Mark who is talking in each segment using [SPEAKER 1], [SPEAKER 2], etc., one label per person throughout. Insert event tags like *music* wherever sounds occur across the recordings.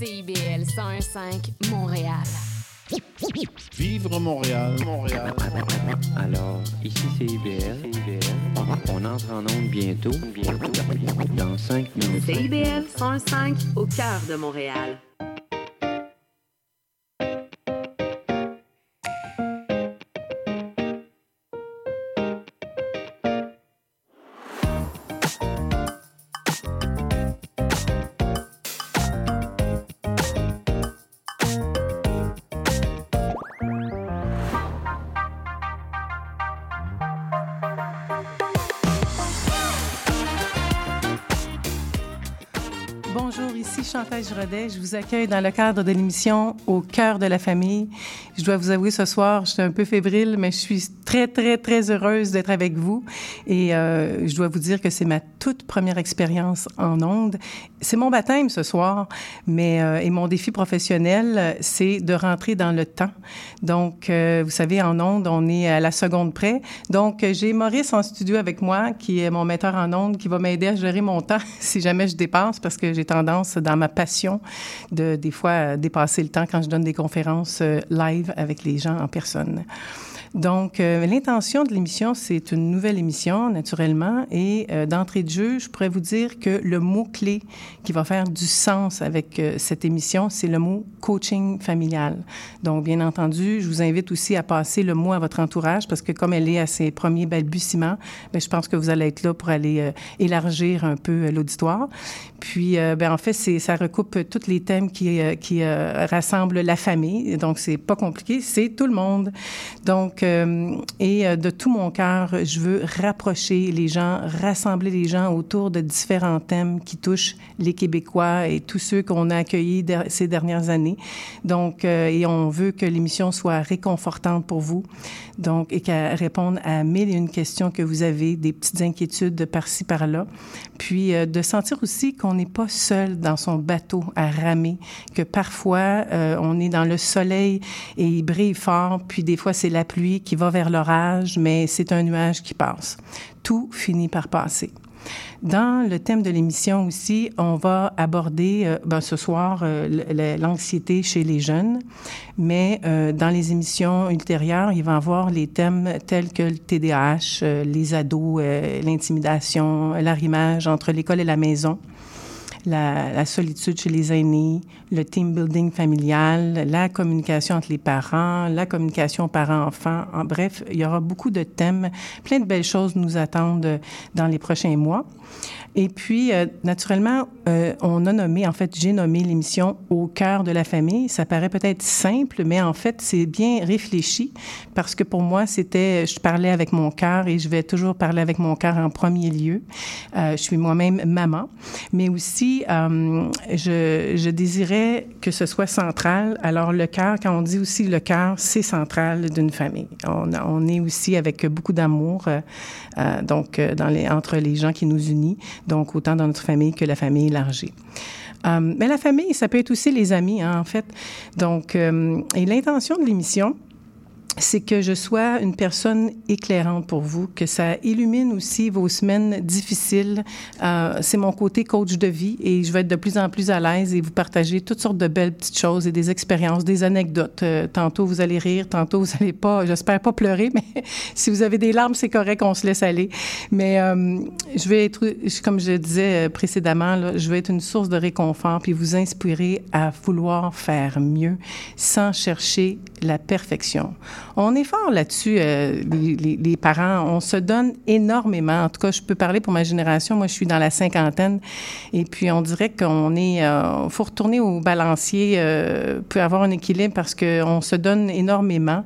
[SPEAKER 1] CIBL 101.5 Montréal.
[SPEAKER 2] Vivre Montréal, Montréal.
[SPEAKER 3] Alors, ici c'est IBL. On entre en onde bientôt, bientôt, dans 5 minutes.
[SPEAKER 4] CIBL 105 au cœur de Montréal.
[SPEAKER 5] Chantal. Je vous accueille dans le cadre de l'émission Au cœur de la famille. Je dois vous avouer ce soir, je suis un peu fébrile, mais je suis très, très, très heureuse d'être avec vous. Et euh, je dois vous dire que c'est ma toute première expérience en ondes. C'est mon baptême ce soir, mais euh, et mon défi professionnel, c'est de rentrer dans le temps. Donc, euh, vous savez, en ondes, on est à la seconde près. Donc, j'ai Maurice en studio avec moi, qui est mon metteur en ondes, qui va m'aider à gérer mon temps *laughs* si jamais je dépasse, parce que j'ai tendance, dans ma passion, de des fois dépasser le temps quand je donne des conférences euh, live avec les gens en personne. Donc, euh, l'intention de l'émission, c'est une nouvelle émission, naturellement, et euh, d'entrée de jeu, je pourrais vous dire que le mot-clé qui va faire du sens avec euh, cette émission, c'est le mot coaching familial. Donc, bien entendu, je vous invite aussi à passer le mot à votre entourage, parce que comme elle est à ses premiers balbutiements, bien, je pense que vous allez être là pour aller euh, élargir un peu euh, l'auditoire. Puis, ben, en fait, ça recoupe tous les thèmes qui, qui rassemblent la famille. Donc, c'est pas compliqué, c'est tout le monde. Donc, euh, et euh, de tout mon cœur, je veux rapprocher les gens, rassembler les gens autour de différents thèmes qui touchent les Québécois et tous ceux qu'on a accueillis ces dernières années. Donc, euh, et on veut que l'émission soit réconfortante pour vous. Donc, et qu'elle réponde à mille et une questions que vous avez, des petites inquiétudes de par-ci, par-là. Puis, de sentir aussi qu'on n'est pas seul dans son bateau à ramer, que parfois, on est dans le soleil et il brille fort, puis des fois, c'est la pluie qui va vers l'orage, mais c'est un nuage qui passe. Tout finit par passer. Dans le thème de l'émission aussi, on va aborder euh, ben, ce soir euh, l'anxiété chez les jeunes, mais euh, dans les émissions ultérieures, il va y avoir les thèmes tels que le TDAH, les ados, l'intimidation, l'arrimage entre l'école et la maison la solitude chez les aînés, le team building familial, la communication entre les parents, la communication parents-enfants. En bref, il y aura beaucoup de thèmes. Plein de belles choses nous attendent euh, dans les prochains mois. Et puis, euh, naturellement, euh, on a nommé, en fait, j'ai nommé l'émission Au cœur de la famille. Ça paraît peut-être simple, mais en fait, c'est bien réfléchi parce que pour moi, c'était, je parlais avec mon cœur et je vais toujours parler avec mon cœur en premier lieu. Je suis moi-même maman, mais aussi, je désirais que ce soit central. Alors, le cœur, quand on dit aussi le cœur, c'est central d'une famille. On, est aussi avec beaucoup d'amour, euh, euh, donc, euh, entre les gens qui nous unissent donc autant dans notre famille que la famille élargie. Mais la famille, ça peut être aussi les amis, hein, en fait. Donc, et l'intention de l'émission, c'est que je sois une personne éclairante pour vous, que ça illumine aussi vos semaines difficiles. Euh, c'est mon côté coach de vie et je vais être de plus en plus à l'aise et vous partager toutes sortes de belles petites choses et des expériences, des anecdotes. Euh, tantôt vous allez rire, tantôt vous allez pas, j'espère pas pleurer, *laughs* mais si vous avez des larmes, c'est correct, on se laisse aller. Mais euh, je vais être, comme je disais euh, précédemment, là, je vais être une source de réconfort puis vous inspirer à vouloir faire mieux sans chercher la perfection. On est fort là-dessus, euh, les, parents. On se donne énormément. En tout cas, je peux parler pour ma génération. Moi, je suis dans la cinquantaine. Et puis, on dirait qu'on est... Euh, faut retourner au balancier, euh, peut avoir un équilibre parce qu'on se donne énormément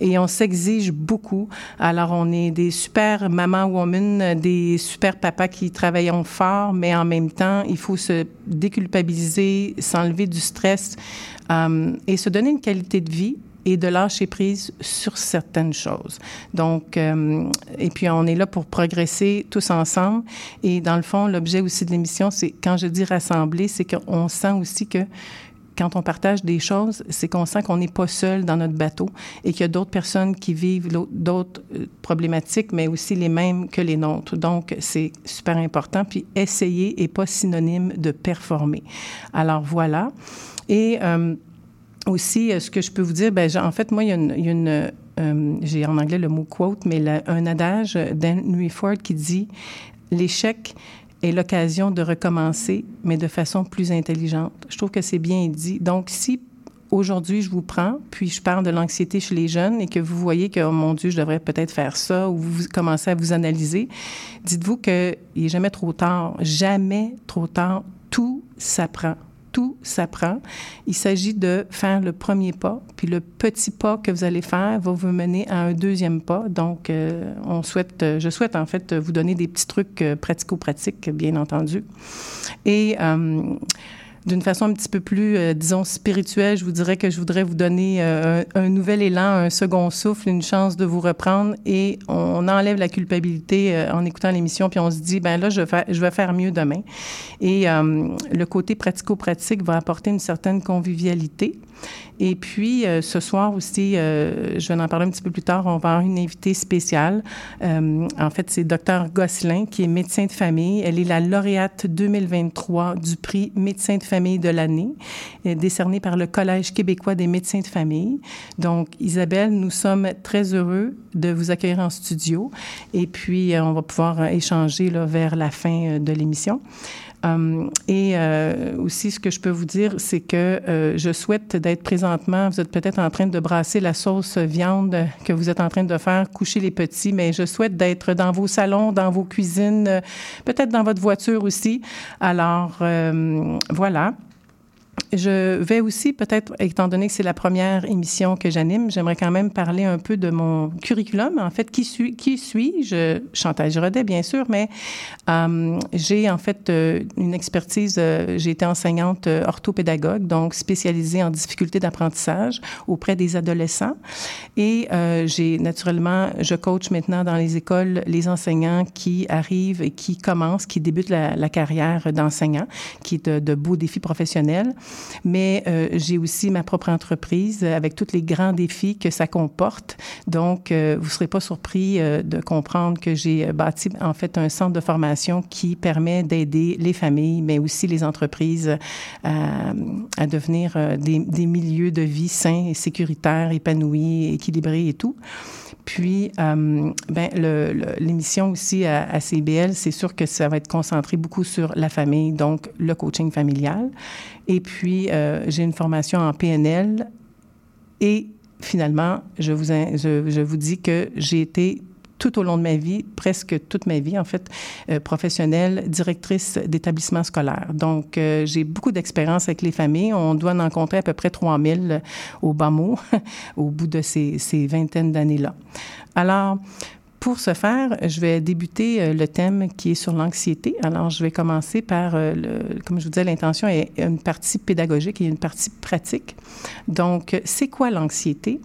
[SPEAKER 5] et on s'exige beaucoup. Alors, on est des super mamans women, des super papas qui travaillent fort, mais en même temps, il faut se déculpabiliser, s'enlever du stress euh, et se donner une qualité de vie et de lâcher prise sur certaines choses. Donc, euh, et puis on est là pour progresser tous ensemble. Et dans le fond, l'objet aussi de l'émission, c'est quand je dis rassembler, c'est qu'on sent aussi que quand on partage des choses, c'est qu'on sent qu'on n'est pas seul dans notre bateau et qu'il y a d'autres personnes qui vivent d'autres euh, problématiques, mais aussi les mêmes que les nôtres. Donc, c'est super important. Puis, essayer n'est pas synonyme de performer. Alors, voilà. Et euh, aussi, ce que je peux vous dire, ben, en fait, moi, il y a une, j'ai en anglais le mot quote, mais un adage d'Henry Ford qui dit l'échec est l'occasion de recommencer, mais de façon plus intelligente. Je trouve que c'est bien dit. Donc, si aujourd'hui je vous prends, puis je parle de l'anxiété chez les jeunes et que vous voyez que, oh mon Dieu, je devrais peut-être faire ça, ou vous commencez à vous analyser, dites-vous qu'il n'est jamais trop tard. Jamais trop tard. Tout s'apprend tout s'apprend. Il s'agit de faire le premier pas, puis le petit pas que vous allez faire va vous mener à un deuxième pas. Donc, euh, on souhaite, euh, je souhaite en fait vous donner des petits trucs euh, pratico-pratiques, bien entendu. Et d'une façon un petit peu plus, euh, disons, spirituelle, je vous dirais que je voudrais vous donner euh, un, nouvel élan, un second souffle, une chance de vous reprendre et on, enlève la culpabilité euh, en écoutant l'émission, puis on se dit, ben là, je vais, je vais faire mieux demain. Et le côté pratico-pratique va apporter une certaine convivialité. Et puis, ce soir aussi, je vais en parler un petit peu plus tard, on va avoir une invitée spéciale. En fait, c'est Dr Gosselin, qui est médecin de famille. Elle est la lauréate 2023 du prix médecin de famille de l'année, décerné par le Collège québécois des médecins de famille. Donc, Isabelle, nous sommes très heureux de vous accueillir en studio. Et puis, on va pouvoir échanger vers la fin de l'émission. Euh, et euh, aussi, ce que je peux vous dire, c'est que euh, je souhaite d'être présentement, vous êtes peut-être en train de brasser la sauce viande que vous êtes en train de faire, coucher les petits, mais je souhaite d'être dans vos salons, dans vos cuisines, peut-être dans votre voiture aussi. Alors, voilà. Je vais aussi, peut-être, étant donné que c'est la première émission que j'anime, j'aimerais quand même parler un peu de mon curriculum. En fait, qui suis, qui suis-je? Chantal Giraudet, bien sûr, mais euh, j'ai en fait euh, une expertise. Euh, j'ai été enseignante orthopédagogue, donc spécialisée en difficultés d'apprentissage auprès des adolescents. Et j'ai naturellement, je coach maintenant dans les écoles les enseignants qui arrivent et qui commencent, qui débutent la, carrière d'enseignant, qui est de beaux défis professionnels mais euh, j'ai aussi ma propre entreprise avec tous les grands défis que ça comporte. Donc, euh, vous ne serez pas surpris euh, de comprendre que j'ai bâti en fait un centre de formation qui permet d'aider les familles, mais aussi les entreprises à, devenir des, milieux de vie sains et sécuritaires, épanouis, équilibrés et tout. Puis, euh, ben, l'émission aussi à CBL, c'est sûr que ça va être concentré beaucoup sur la famille, donc le coaching familial. Et puis, euh, j'ai une formation en PNL. Et finalement, je vous, je, vous dis que j'ai été tout au long de ma vie, presque toute ma vie, en fait, euh, professionnelle, directrice d'établissement scolaire. Donc, euh, j'ai beaucoup d'expérience avec les familles. On doit en rencontrer à peu près 3000 au bas mot *laughs* au bout de ces, ces vingtaines d'années-là. Alors, pour ce faire, je vais débuter euh, le thème qui est sur l'anxiété. Alors, je vais commencer par, euh, le, comme je vous disais, l'intention est une partie pédagogique et une partie pratique. Donc, c'est quoi l'anxiété?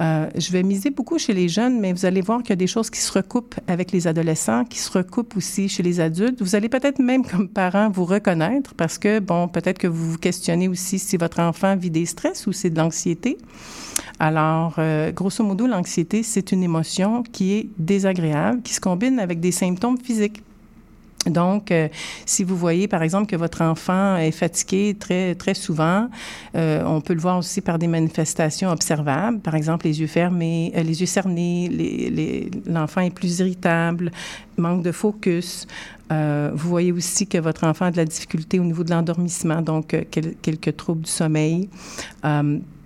[SPEAKER 5] Euh, je vais miser beaucoup chez les jeunes, mais vous allez voir qu'il y a des choses qui se recoupent avec les adolescents, qui se recoupent aussi chez les adultes. Vous allez peut-être même, comme parent, vous reconnaître parce que, bon, peut-être que vous vous questionnez aussi si votre enfant vit des stress ou c'est de l'anxiété. Alors, grosso modo, l'anxiété, c'est une émotion qui est désagréable, qui se combine avec des symptômes physiques. Donc, euh, si vous voyez, par exemple, que votre enfant est fatigué très, très souvent, euh, on peut le voir aussi par des manifestations observables, par exemple les yeux fermés, les yeux cernés, l'enfant est plus irritable, manque de focus. vous voyez aussi que votre enfant a de la difficulté au niveau de l'endormissement, donc quelques troubles du sommeil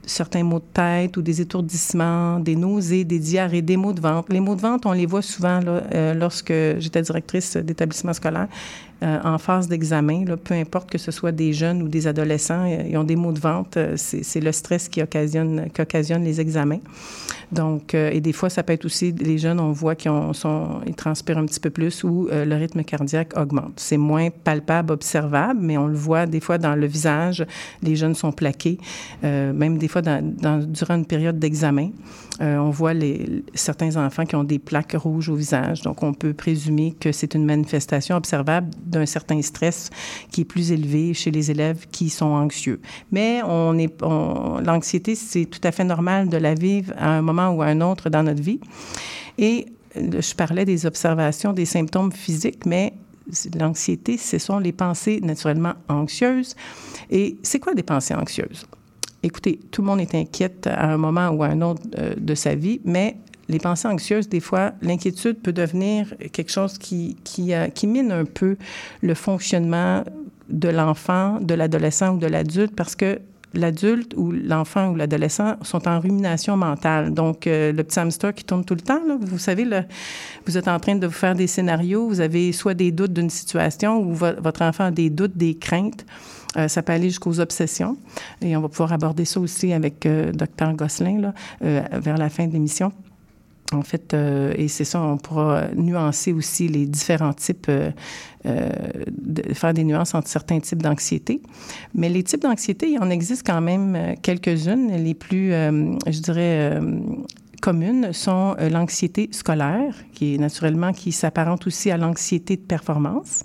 [SPEAKER 5] certains maux de tête ou des étourdissements, des nausées, des diarrhées, des maux de ventre. Les maux de ventre, on les voit souvent là, euh, lorsque j'étais directrice d'établissement scolaire. Euh, en phase d'examen, peu importe que ce soit des jeunes ou des adolescents, euh, ils ont des maux de ventre. Euh, c'est le stress qui occasionne, les examens. Donc, et des fois, ça peut être aussi les jeunes, on voit qu'ils transpirent un petit peu plus ou le rythme cardiaque augmente. C'est moins palpable, observable, mais on le voit des fois dans le visage. Les jeunes sont plaqués. même des fois durant une période d'examen. On voit certains enfants qui ont des plaques rouges au visage. Donc, on peut présumer que c'est une manifestation observable d'un certain stress qui est plus élevé chez les élèves qui sont anxieux. Mais on est, l'anxiété, c'est tout à fait normal de la vivre à un moment ou à un autre dans notre vie. Et je parlais des observations des symptômes physiques, mais l'anxiété, ce sont les pensées naturellement anxieuses. Et c'est quoi des pensées anxieuses? Écoutez, tout le monde est inquiète à un moment ou à un autre euh, de sa vie, mais les pensées anxieuses, des fois, l'inquiétude peut devenir quelque chose euh, qui mine un peu le fonctionnement de l'enfant, de l'adolescent ou de l'adulte parce que l'adulte ou l'enfant ou l'adolescent sont en rumination mentale. Donc, euh, le petit hamster qui tourne tout le temps, vous savez, vous êtes en train de vous faire des scénarios, vous avez soit des doutes d'une situation ou votre enfant a des doutes, des craintes. Euh, ça peut aller jusqu'aux obsessions. Et on va pouvoir aborder ça aussi avec Dr. Gosselin vers la fin de l'émission. En fait, euh, et c'est ça, on pourra nuancer aussi les différents types, euh, euh, faire des nuances entre certains types d'anxiété. Mais les types d'anxiété, il en existe quand même quelques-unes. Les plus, je dirais, communes sont l'anxiété scolaire, qui est naturellement, qui s'apparente aussi à l'anxiété de performance.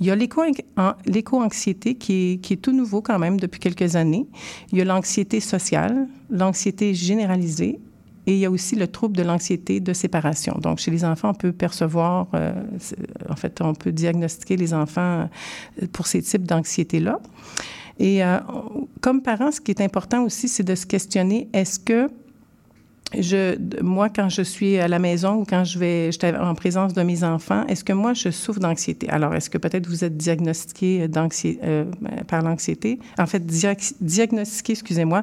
[SPEAKER 5] Il y a l'éco-anxiété qui est tout nouveau quand même depuis quelques années. Il y a l'anxiété sociale, l'anxiété généralisée et il y a aussi le trouble de l'anxiété de séparation. Donc, chez les enfants, on peut percevoir, euh, en fait, on peut diagnostiquer les enfants euh, pour ces types d'anxiété-là. Et euh, comme parents, ce qui est important aussi, c'est de se questionner, est-ce que moi, quand je suis à la maison ou quand je vais, en présence de mes enfants, est-ce que moi, je souffre d'anxiété? Alors, est-ce que peut-être vous êtes diagnostiqué par l'anxiété? En fait, diagnostiqué, excusez-moi,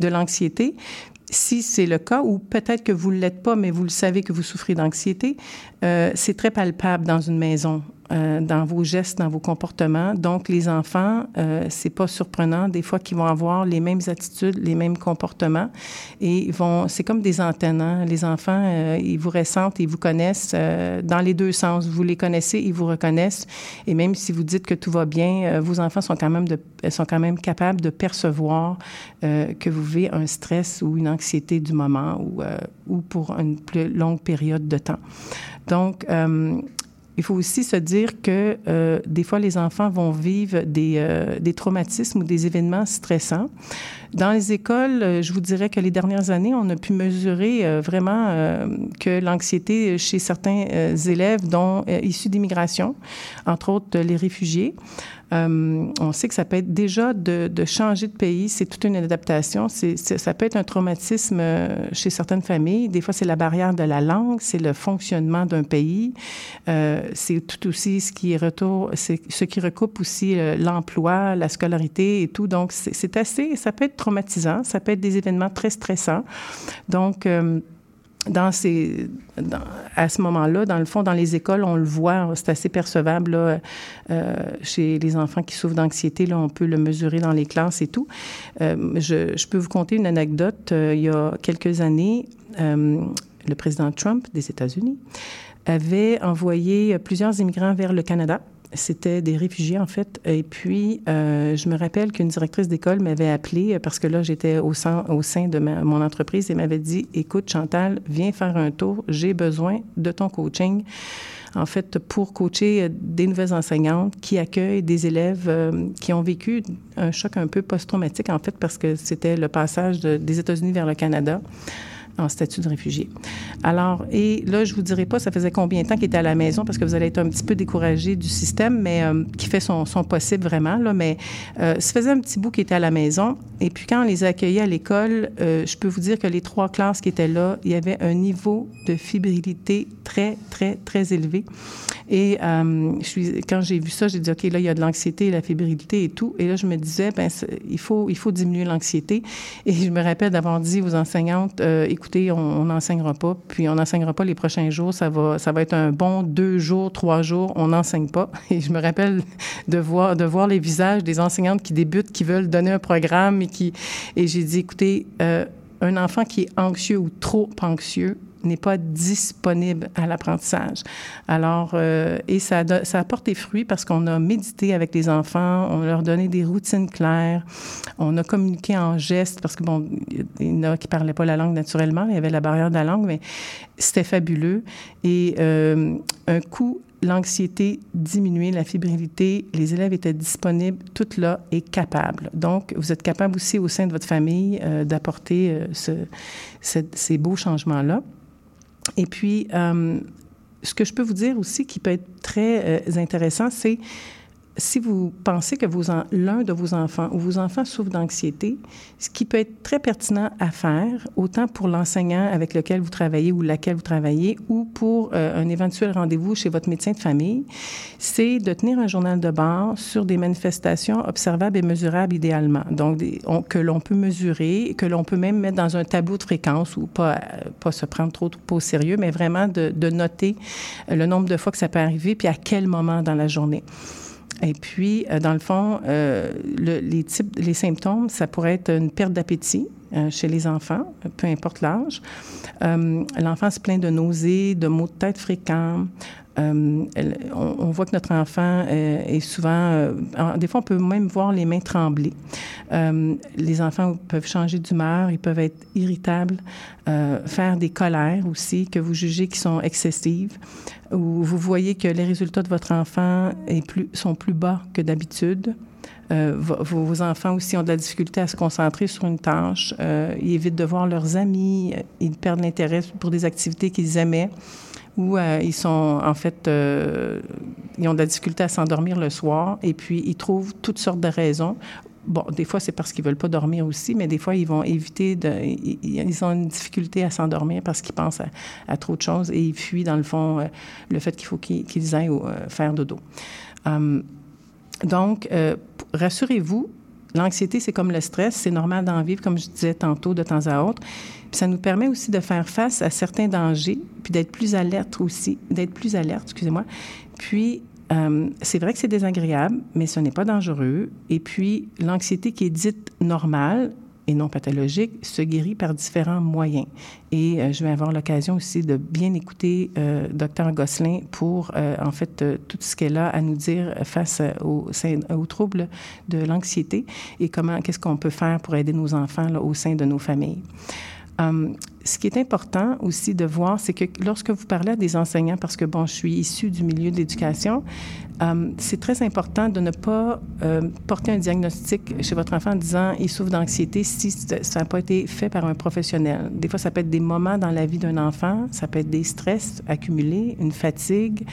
[SPEAKER 5] de l'anxiété si c'est le cas, ou peut-être que vous ne l'êtes pas, mais vous le savez que vous souffrez d'anxiété, euh, c'est très palpable dans une maison. Euh, dans vos gestes, dans vos comportements. Donc, les enfants, euh, c'est pas surprenant des fois qu'ils vont avoir les mêmes attitudes, les mêmes comportements, et vont. C'est comme des antennes. Hein. Les enfants, euh, ils vous ressentent, ils vous connaissent euh, dans les deux sens. Vous les connaissez, ils vous reconnaissent, et même si vous dites que tout va bien, vos enfants sont quand même de, sont quand même capables de percevoir que vous vivez un stress ou une anxiété du moment ou ou pour une plus longue période de temps. Donc il faut aussi se dire que euh, des fois, les enfants vont vivre des, euh, des, traumatismes ou des événements stressants. Dans les écoles, euh, je vous dirais que les dernières années, on a pu mesurer euh, vraiment euh, que l'anxiété chez certains élèves, dont issus d'immigration, entre autres les réfugiés, on sait que ça peut être déjà de, changer de pays, c'est toute une adaptation. Ça peut être un traumatisme chez certaines familles. Des fois, c'est la barrière de la langue, c'est le fonctionnement d'un pays. C'est tout aussi ce qui ce qui recoupe aussi l'emploi, la scolarité et tout. Donc, c'est assez, ça peut être traumatisant, ça peut être des événements très stressants. Donc, dans, à ce moment-là, dans le fond, dans les écoles, on le voit, c'est assez percevable euh, chez les enfants qui souffrent d'anxiété. Là, on peut le mesurer dans les classes et tout. Euh, je, peux vous conter une anecdote. Euh, il y a quelques années, euh, le président Trump des États-Unis avait envoyé plusieurs immigrants vers le Canada c'était des réfugiés, en fait. Et puis, euh, je me rappelle qu'une directrice d'école m'avait appelé euh, parce que là, j'étais au sein, au sein de mon entreprise et m'avait dit Écoute, Chantal, viens faire un tour. J'ai besoin de ton coaching. En fait, pour coacher euh, des nouvelles enseignantes qui accueillent des élèves qui ont vécu un choc un peu post-traumatique, en fait, parce que c'était le passage de, des États-Unis vers le Canada en statut de réfugié. Alors, et là, je vous dirai pas, ça faisait combien de temps qu'il était à la maison, parce que vous allez être un petit peu découragé du système, mais euh, qui fait son, possible vraiment, là, mais euh, ça faisait un petit bout qu'il était à la maison. Et puis, quand on les a accueillis à l'école, euh, je peux vous dire que les trois classes qui étaient là, il y avait un niveau de fibrilité très, très, très élevé. Et quand j'ai vu ça, j'ai dit, OK, là, il y a de l'anxiété, la fébrilité et tout. Et là, je me disais, ben, il faut, il faut diminuer l'anxiété. Et je me rappelle d'avoir dit aux enseignantes, euh, écoutez, on n'enseignera pas, puis on n'enseignera pas les prochains jours. Ça va, ça va être un bon deux jours, trois jours, on n'enseigne pas. *laughs* Et je me rappelle de voir, de voir les visages des enseignantes qui débutent, qui veulent donner un programme et qui, et j'ai dit, écoutez, euh, un enfant qui est anxieux ou trop anxieux n'est pas disponible à l'apprentissage. Alors, euh, et ça, ça apporte des fruits parce qu'on a médité avec les enfants, on leur donnait des routines claires, on a communiqué en gestes parce que, bon, il y en a qui parlaient pas la langue naturellement, il y avait la barrière de la langue, mais c'était fabuleux. Et euh, un coup l'anxiété diminuait, la fébrilité, les élèves étaient disponibles, tout là est capable. Donc, vous êtes capable aussi au sein de votre famille euh, d'apporter ce, ces beaux changements-là. Et puis, euh, ce que je peux vous dire aussi qui peut être très intéressant, c'est si vous pensez que l'un de vos enfants ou vos enfants souffrent d'anxiété, ce qui peut être très pertinent à faire, autant pour l'enseignant avec lequel vous travaillez ou laquelle vous travaillez, ou pour euh, un éventuel rendez-vous chez votre médecin de famille, c'est de tenir un journal de bord sur des manifestations observables et mesurables idéalement. Donc, que l'on peut mesurer, que l'on peut même mettre dans un tableau de fréquence ou pas, pas se prendre trop, trop au sérieux, mais vraiment de, de noter le nombre de fois que ça peut arriver, puis à quel moment dans la journée. Et puis, euh, dans le fond, euh, les types, les symptômes, ça pourrait être une perte d'appétit euh, chez les enfants, peu importe l'âge. L'enfant se plaint de nausées, de maux de tête fréquents, euh, on, voit que notre enfant euh, est souvent, euh, des fois on peut même voir les mains trembler. les enfants peuvent changer d'humeur, ils peuvent être irritables, faire des colères aussi que vous jugez qui sont excessives, ou vous voyez que les résultats de votre enfant sont plus bas que d'habitude. vos, enfants aussi ont de la difficulté à se concentrer sur une tâche. ils évitent de voir leurs amis. Ils perdent l'intérêt pour des activités qu'ils aimaient où euh, ils sont, en fait, euh, ils ont de la difficulté à s'endormir le soir et puis ils trouvent toutes sortes de raisons. Bon, des fois, c'est parce qu'ils veulent pas dormir aussi, mais des fois, ils vont éviter. Ils, ont une difficulté à s'endormir parce qu'ils pensent à, trop de choses et ils fuient, dans le fond, euh, le fait qu'il faut qu'ils aillent faire dodo. Hum, donc, rassurez-vous, l'anxiété, c'est comme le stress. C'est normal d'en vivre, comme je disais tantôt, de temps à autre ça nous permet aussi de faire face à certains dangers, puis d'être plus alerte aussi, d'être plus alerte, excusez-moi. Puis, euh, c'est vrai que c'est désagréable, mais ce n'est pas dangereux. Et puis, l'anxiété qui est dite normale et non pathologique se guérit par différents moyens. Et euh, je vais avoir l'occasion aussi de bien écouter euh, Dr Gosselin pour, en fait, tout ce qu'elle a à nous dire face aux, aux troubles de l'anxiété et comment, qu'est-ce qu'on peut faire pour aider nos enfants au sein de nos familles. Um, ce qui est important aussi de voir, c'est que lorsque vous parlez à des enseignants, parce que, bon, je suis issue du milieu de l'éducation, um, c'est très important de ne pas euh, porter un diagnostic chez votre enfant en disant il souffre d'anxiété si ça n'a pas été fait par un professionnel. Des fois, ça peut être des moments dans la vie d'un enfant, ça peut être des stress accumulés, une fatigue,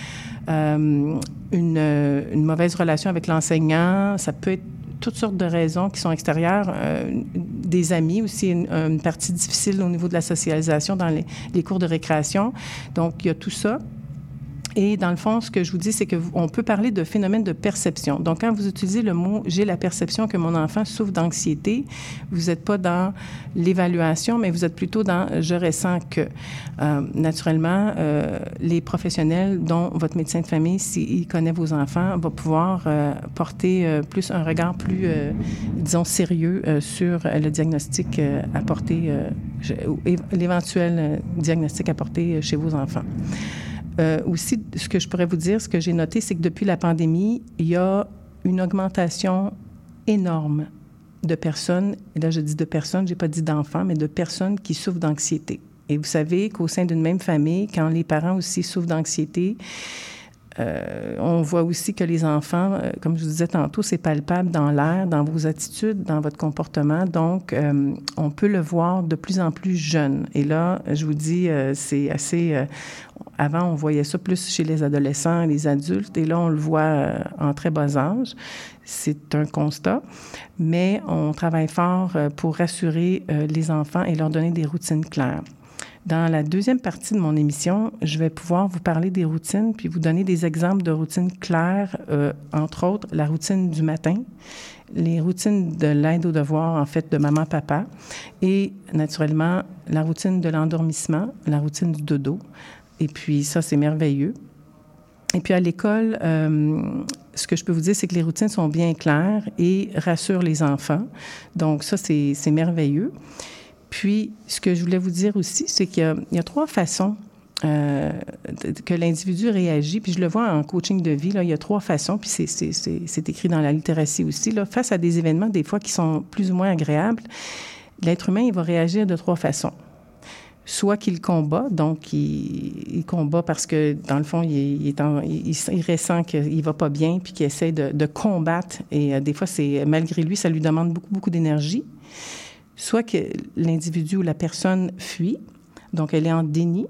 [SPEAKER 5] une, une mauvaise relation avec l'enseignant, ça peut être toutes sortes de raisons qui sont extérieures, euh, des amis aussi, une, partie difficile au niveau de la socialisation dans les, les cours de récréation. Donc, il y a tout ça. Et dans le fond, ce que je vous dis, c'est qu'on peut parler de phénomène de perception. Donc, quand vous utilisez le mot « j'ai la perception que mon enfant souffre d'anxiété », vous n'êtes pas dans l'évaluation, mais vous êtes plutôt dans « je ressens que euh, Naturellement, euh, les professionnels, dont votre médecin de famille, s'il connaît vos enfants, va pouvoir euh, porter plus un regard plus, disons, sérieux sur le diagnostic apporté, l'éventuel diagnostic apporté chez vos enfants. Euh, aussi, ce que je pourrais vous dire, ce que j'ai noté, c'est que depuis la pandémie, il y a une augmentation énorme de personnes, et là je dis de personnes, j'ai pas dit d'enfants, mais de personnes qui souffrent d'anxiété. Et vous savez qu'au sein d'une même famille, quand les parents aussi souffrent d'anxiété, euh, on voit aussi que les enfants, euh, comme je vous disais tantôt, c'est palpable dans l'air, dans vos attitudes, dans votre comportement. Donc, euh, on peut le voir de plus en plus jeune. Et là, je vous dis, c'est assez... avant, on voyait ça plus chez les adolescents et les adultes, et là, on le voit en très bas âge. C'est un constat, mais on travaille fort pour rassurer les enfants et leur donner des routines claires. Dans la deuxième partie de mon émission, je vais pouvoir vous parler des routines puis vous donner des exemples de routines claires, euh, entre autres la routine du matin, les routines de l'aide aux devoirs, en fait, de maman-papa, et naturellement la routine de l'endormissement, la routine du dodo. Et puis ça, c'est merveilleux. Et puis à l'école, euh, ce que je peux vous dire, c'est que les routines sont bien claires et rassurent les enfants. Donc ça, c'est merveilleux. Puis, ce que je voulais vous dire aussi, c'est qu'il y a, trois façons euh, que l'individu réagit. Puis je le vois en coaching de vie, là, il y a trois façons, puis c'est, écrit dans la littératie aussi. Là, face à des événements, des fois, qui sont plus ou moins agréables, l'être humain, il va réagir de trois façons. Soit qu'il combat, donc il, combat parce que, dans le fond, il, ressent qu'il va pas bien, puis qu'il essaie de, de combattre. Et euh, des fois, c'est malgré lui, ça lui demande beaucoup, beaucoup d'énergie. Soit que l'individu ou la personne fuit, donc elle est en déni,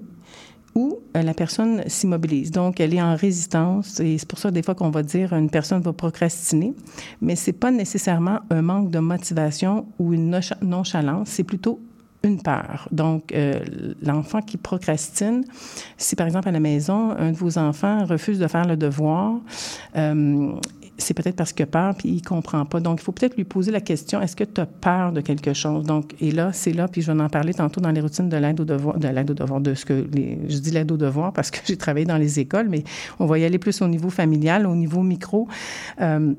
[SPEAKER 5] ou euh, la personne s'immobilise. Donc, elle est en résistance et c'est pour ça des fois qu'on va dire une personne va procrastiner, mais c'est pas nécessairement un manque de motivation ou une nonchalance, c'est plutôt une peur. Donc, euh, l'enfant qui procrastine, si par exemple à la maison, un de vos enfants refuse de faire le devoir, euh, c'est peut-être parce qu'il a peur puis il comprend pas. Donc, il faut peut-être lui poser la question est-ce que tu as peur de quelque chose? Donc, et là, c'est là, puis je vais en parler tantôt dans les routines de l'aide au devoir, de l'aide au devoir, de ce que les, je dis l'aide au devoir parce que *laughs* j'ai travaillé dans les écoles, mais on va y aller plus au niveau familial, au niveau micro. Euh,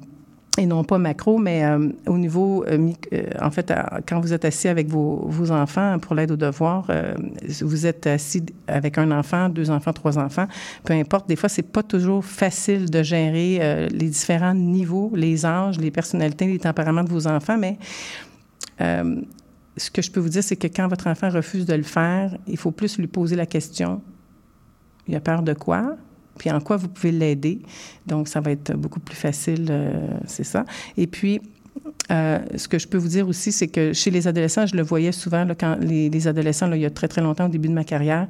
[SPEAKER 5] et non pas macro, mais euh, au niveau, euh, euh, en fait, quand vous êtes assis avec vos, enfants pour l'aide aux devoirs, vous êtes assis avec un enfant, deux enfants, trois enfants, peu importe. Des fois, c'est pas toujours facile de gérer les différents niveaux, les âges, les personnalités, les tempéraments de vos enfants, mais ce que je peux vous dire, c'est que quand votre enfant refuse de le faire, il faut plus lui poser la question. Il a peur de quoi? Puis en quoi vous pouvez l'aider? Donc, ça va être beaucoup plus facile, euh, c'est ça. Et puis, euh, ce que je peux vous dire aussi, c'est que chez les adolescents, je le voyais souvent là, quand les, les adolescents, il y a très, très longtemps, au début de ma carrière,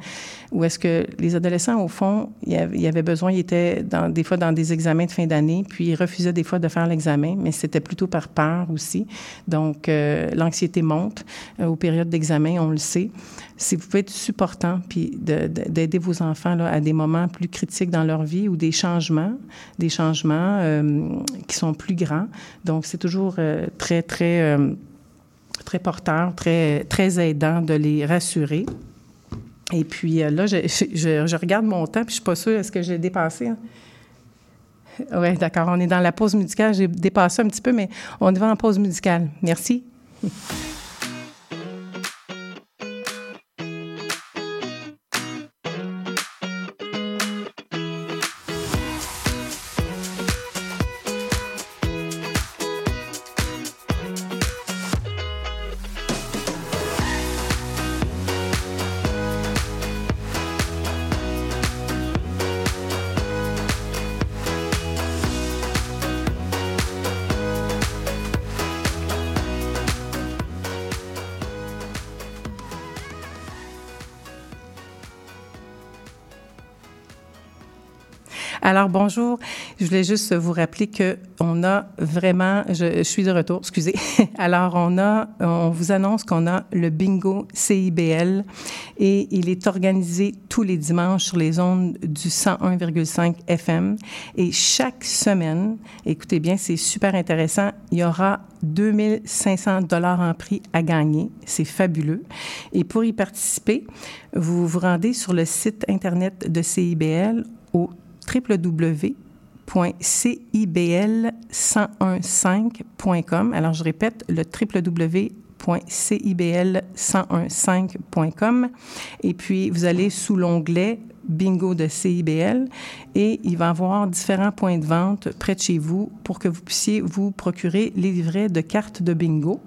[SPEAKER 5] où est-ce que les adolescents, au fond, il y avait besoin, ils étaient des fois dans des examens de fin d'année, puis ils refusaient des fois de faire l'examen, mais c'était plutôt par peur aussi. Donc, euh, l'anxiété monte euh, aux périodes d'examen, on le sait. Si vous pouvez être supportant, puis d'aider de, vos enfants là, à des moments plus critiques dans leur vie ou des changements, des changements euh, qui sont plus grands. Donc, c'est toujours euh, très, très, euh, très porteur, très, très aidant de les rassurer. Et puis là, je, je, regarde mon temps, puis je suis pas sûre, est-ce que j'ai dépassé? Hein? Oui, d'accord. On est dans la pause musicale. J'ai dépassé un petit peu, mais on va en pause musicale. Merci. Alors, bonjour. Je voulais juste vous rappeler que on a vraiment, je, suis de retour, excusez. *laughs* Alors, on a, on vous annonce qu'on a le bingo CIBL et il est organisé tous les dimanches sur les ondes du 101,5 FM. Et chaque semaine, écoutez bien, c'est super intéressant, il y aura 2500 dollars en prix à gagner. C'est fabuleux. Et pour y participer, vous vous rendez sur le site Internet de CIBL au www.cibl1015.com. Alors, je répète, le www.cibl1015.com. Et puis, vous allez sous l'onglet bingo de CIBL et il va y avoir différents points de vente près de chez vous pour que vous puissiez vous procurer les livrets de cartes de bingo.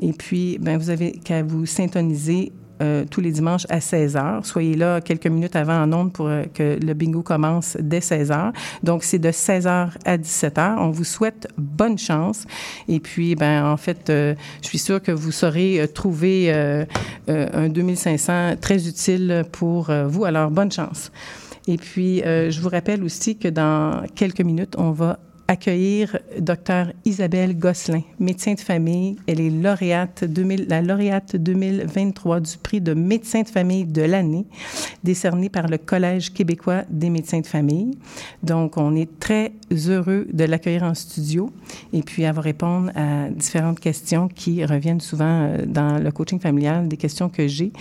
[SPEAKER 5] Et puis, ben, vous avez qu'à vous syntoniser euh, tous les dimanches à 16 heures. Soyez là quelques minutes avant en ondes pour euh, que le bingo commence dès 16 heures. Donc, c'est de 16 heures à 17 heures. On vous souhaite bonne chance. Et puis, ben, en fait, euh, je suis sûre que vous saurez trouver un 2500 très utile pour vous. Alors, bonne chance. Et puis, je vous rappelle aussi que dans quelques minutes, on va accueillir Dr Isabelle Gosselin, médecin de famille. Elle est lauréate 2000, la lauréate 2023 du prix de médecin de famille de l'année, décerné par le Collège québécois des médecins de famille. Donc, on est très heureux de l'accueillir en studio et puis elle va répondre à différentes questions qui reviennent souvent euh, dans le coaching familial, des questions que j'ai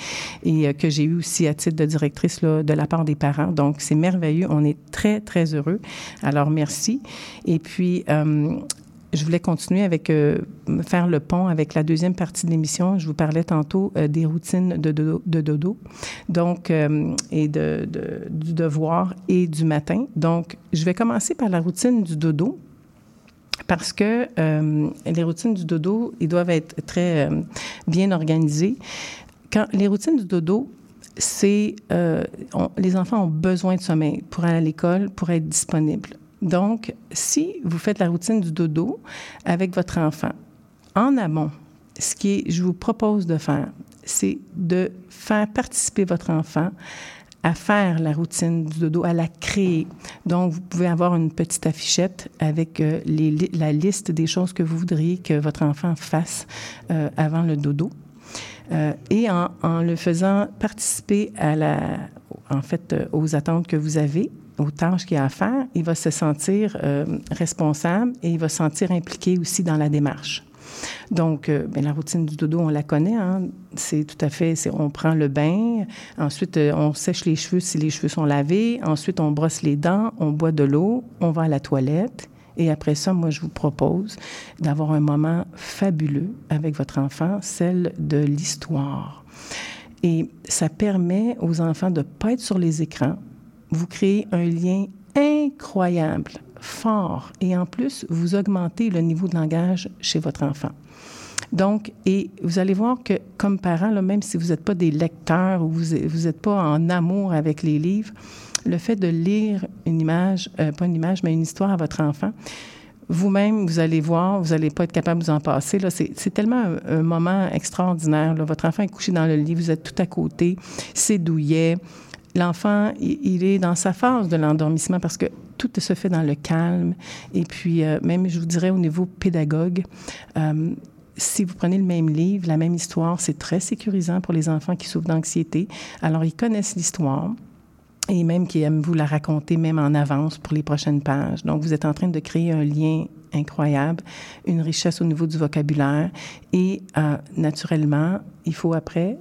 [SPEAKER 5] et euh, que j'ai eues aussi à titre de directrice là, de la part des parents. Donc, c'est merveilleux. On est très, très heureux. Alors, merci. Et puis, euh, je voulais continuer avec euh, faire le pont avec la deuxième partie de l'émission. Je vous parlais tantôt euh, des routines de dodo, donc et du devoir et du matin. Donc, je vais commencer par la routine du dodo parce que les routines du dodo, ils doivent être très bien organisées. Quand les routines du dodo, c'est les enfants ont besoin de sommeil pour aller à l'école, pour être disponibles. Donc, si vous faites la routine du dodo avec votre enfant en amont, ce qui est, je vous propose de faire, c'est de faire participer votre enfant à faire la routine du dodo, à la créer. Donc, vous pouvez avoir une petite affichette avec euh, la liste des choses que vous voudriez que votre enfant fasse euh, avant le dodo. Euh, et en, en le faisant participer à la, en fait, aux attentes que vous avez, aux tâches qu'il a à faire, il va se sentir euh, responsable et il va se sentir impliqué aussi dans la démarche. Donc, euh, ben, la routine du dodo, on la connaît. Hein? C'est tout à fait, on prend le bain, ensuite euh, on sèche les cheveux si les cheveux sont lavés, ensuite on brosse les dents, on boit de l'eau, on va à la toilette. Et après ça, moi, je vous propose d'avoir un moment fabuleux avec votre enfant, celle de l'histoire. Et ça permet aux enfants de ne pas être sur les écrans. Vous créez un lien incroyable, fort, et en plus, vous augmentez le niveau de langage chez votre enfant. Donc, et vous allez voir que comme parent, même si vous n'êtes pas des lecteurs ou vous n'êtes pas en amour avec les livres, le fait de lire une image, euh, pas une image, mais une histoire à votre enfant, vous-même, vous allez voir, vous n'allez pas être capable de vous en passer. Là, c'est, tellement un, moment extraordinaire. Votre enfant est couché dans le lit, vous êtes tout à côté, c'est douillet. L'enfant, il, est dans sa phase de l'endormissement parce que tout se fait dans le calme. Et puis, euh, même, je vous dirais, au niveau pédagogue, euh, si vous prenez le même livre, la même histoire, c'est très sécurisant pour les enfants qui souffrent d'anxiété. Alors, ils connaissent l'histoire et même qui aiment vous la raconter même en avance pour les prochaines pages. Donc, vous êtes en train de créer un lien incroyable, une richesse au niveau du vocabulaire et euh, naturellement, il faut après,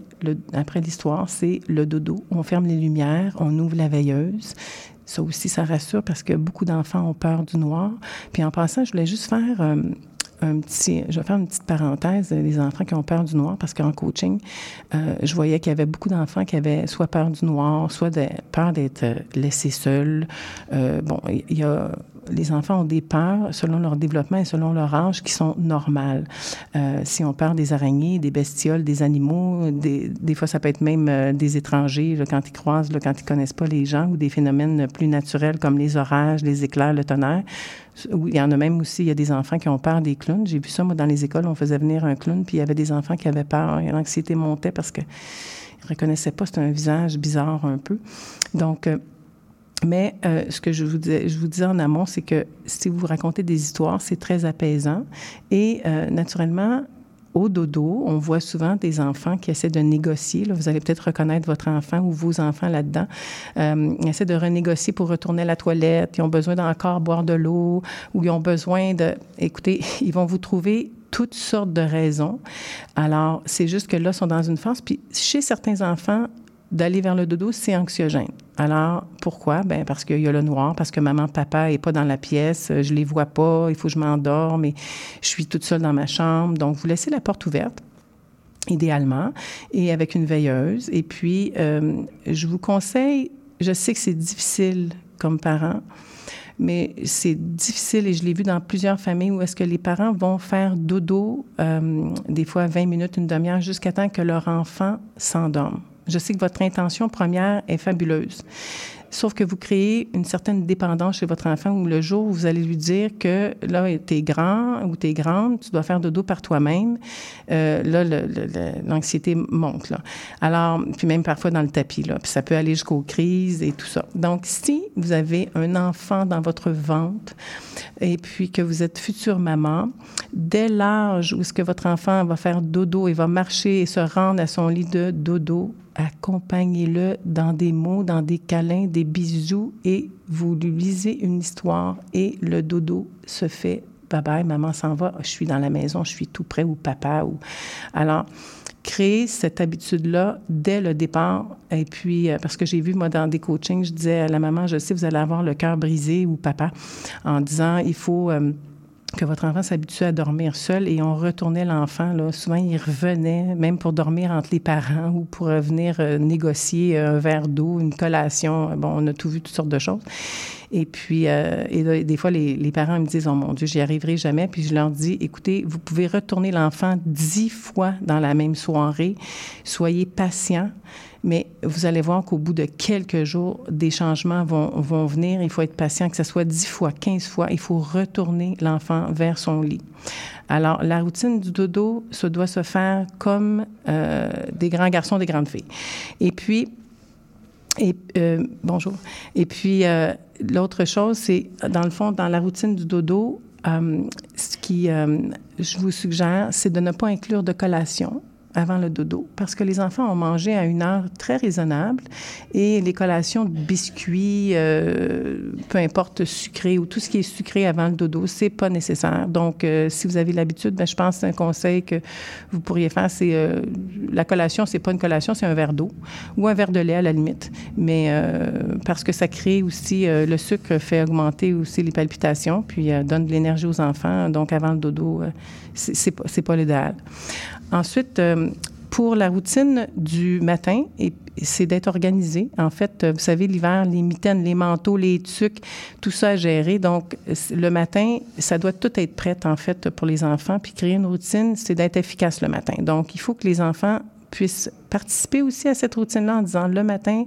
[SPEAKER 5] après l'histoire, c'est le dodo. On ferme les lumières, on ouvre la veilleuse. Ça aussi, ça rassure parce que beaucoup d'enfants ont peur du noir. Puis en passant, je voulais juste faire euh, je vais faire une petite parenthèse, les enfants qui ont peur du noir, parce qu'en coaching, euh, je voyais qu'il y avait beaucoup d'enfants qui avaient soit peur du noir, soit peur d'être laissés seuls. Euh, bon, il y a les enfants ont des peurs selon leur développement et selon leur âge qui sont normales. Euh, si on peur des araignées, des bestioles, des animaux, des, des fois ça peut être même euh, des étrangers là, quand ils croisent, là, quand ils connaissent pas les gens ou des phénomènes plus naturels comme les orages, les éclairs, le tonnerre. Il y en a même aussi, il y a des enfants qui ont peur des clowns. J'ai vu ça, moi, dans les écoles, on faisait venir un clown, puis il y avait des enfants qui avaient peur. L'anxiété montait parce que ils reconnaissaient pas, c'était un visage bizarre un peu. Donc, euh, mais euh, ce que je vous, disais, en amont, c'est que si vous racontez des histoires, c'est très apaisant. Et euh, naturellement, au dodo, on voit souvent des enfants qui essaient de négocier. Là, vous allez peut-être reconnaître votre enfant ou vos enfants là-dedans. Euh, ils essaient de renégocier pour retourner à la toilette. Ils ont besoin d'encore boire de l'eau ou ils ont besoin de... Écoutez, *laughs* ils vont vous trouver toutes sortes de raisons. Alors, c'est juste que là, ils sont dans une phase. Puis, chez certains enfants, d'aller vers le dodo, c'est anxiogène. Alors, pourquoi? Ben parce qu'il y a le noir, parce que maman, papa est pas dans la pièce, je les vois pas, il faut que je m'endorme, et je suis toute seule dans ma chambre. Donc, vous laissez la porte ouverte idéalement, et avec une veilleuse. Et puis, euh, je vous conseille, je sais que c'est difficile comme parent, mais c'est difficile et je l'ai vu dans plusieurs familles où est-ce que les parents vont faire dodo, euh, des fois 20 minutes, une demi-heure, jusqu'à temps que leur enfant s'endorme. Je sais que votre intention première est fabuleuse. Sauf que vous créez une certaine dépendance chez votre enfant où le jour où vous allez lui dire que là, t'es grand ou t'es grande, tu dois faire dodo par toi-même, euh, là, l'anxiété monte. Alors, puis même parfois dans le tapis, là, puis ça peut aller jusqu'aux crises et tout ça. Donc, si vous avez un enfant dans votre ventre et puis que vous êtes future maman, dès l'âge où est-ce que votre enfant va faire dodo et va marcher et se rendre à son lit de dodo, accompagnez-le dans des mots, dans des câlins, des bisous et vous lui lisez une histoire et le dodo se fait. Bye bye, maman s'en va, je suis dans la maison, je suis tout près ou papa ou alors créer cette habitude-là dès le départ. Et puis, parce que j'ai vu, moi, dans des coachings, je disais à la maman, je sais, vous allez avoir le cœur brisé ou papa, en disant, il faut... Euh, que votre enfant s'habitue à dormir seul et on retournait l'enfant. Là, souvent, il revenait, même pour dormir entre les parents ou pour venir euh, négocier un verre d'eau, une collation. Bon, on a tout vu, toutes sortes de choses. Et puis, euh, et des fois, les, les, parents me disent, oh mon Dieu, j'y arriverai jamais. Puis je leur dis, écoutez, vous pouvez retourner l'enfant dix fois dans la même soirée. Soyez patient. Mais vous allez voir qu'au bout de quelques jours, des changements vont, vont venir. Il faut être patient, que ce soit 10 fois, 15 fois. Il faut retourner l'enfant vers son lit. Alors, la routine du dodo, ça doit se faire comme euh, des grands garçons, des grandes filles. Et puis, euh, bonjour. Et puis, euh, l'autre chose, c'est, dans le fond, dans la routine du dodo, ce qui, je vous suggère, c'est de ne pas inclure de collation avant le dodo, parce que les enfants ont mangé à une heure très raisonnable et les collations de biscuits, euh, peu importe sucré ou tout ce qui est sucré avant le dodo, c'est pas nécessaire. Donc, euh, si vous avez l'habitude, ben, je pense que c'est un conseil que vous pourriez faire, c'est euh, la collation, c'est pas une collation, c'est un verre d'eau ou un verre de lait à la limite, mais parce que ça crée aussi le sucre fait augmenter aussi les palpitations, puis donne de l'énergie aux enfants. Donc, avant le dodo, c'est pas, pas l'idéal. Ensuite, euh, pour la routine du matin, c'est d'être organisé. En fait, vous savez, l'hiver, les mitaines, les manteaux, les tucs, tout ça à gérer. Donc, le matin, ça doit tout être prêt, en fait, pour les enfants. Puis créer une routine, c'est d'être efficace le matin. Donc, il faut que les enfants puissent participer aussi à cette routine-là en disant le matin,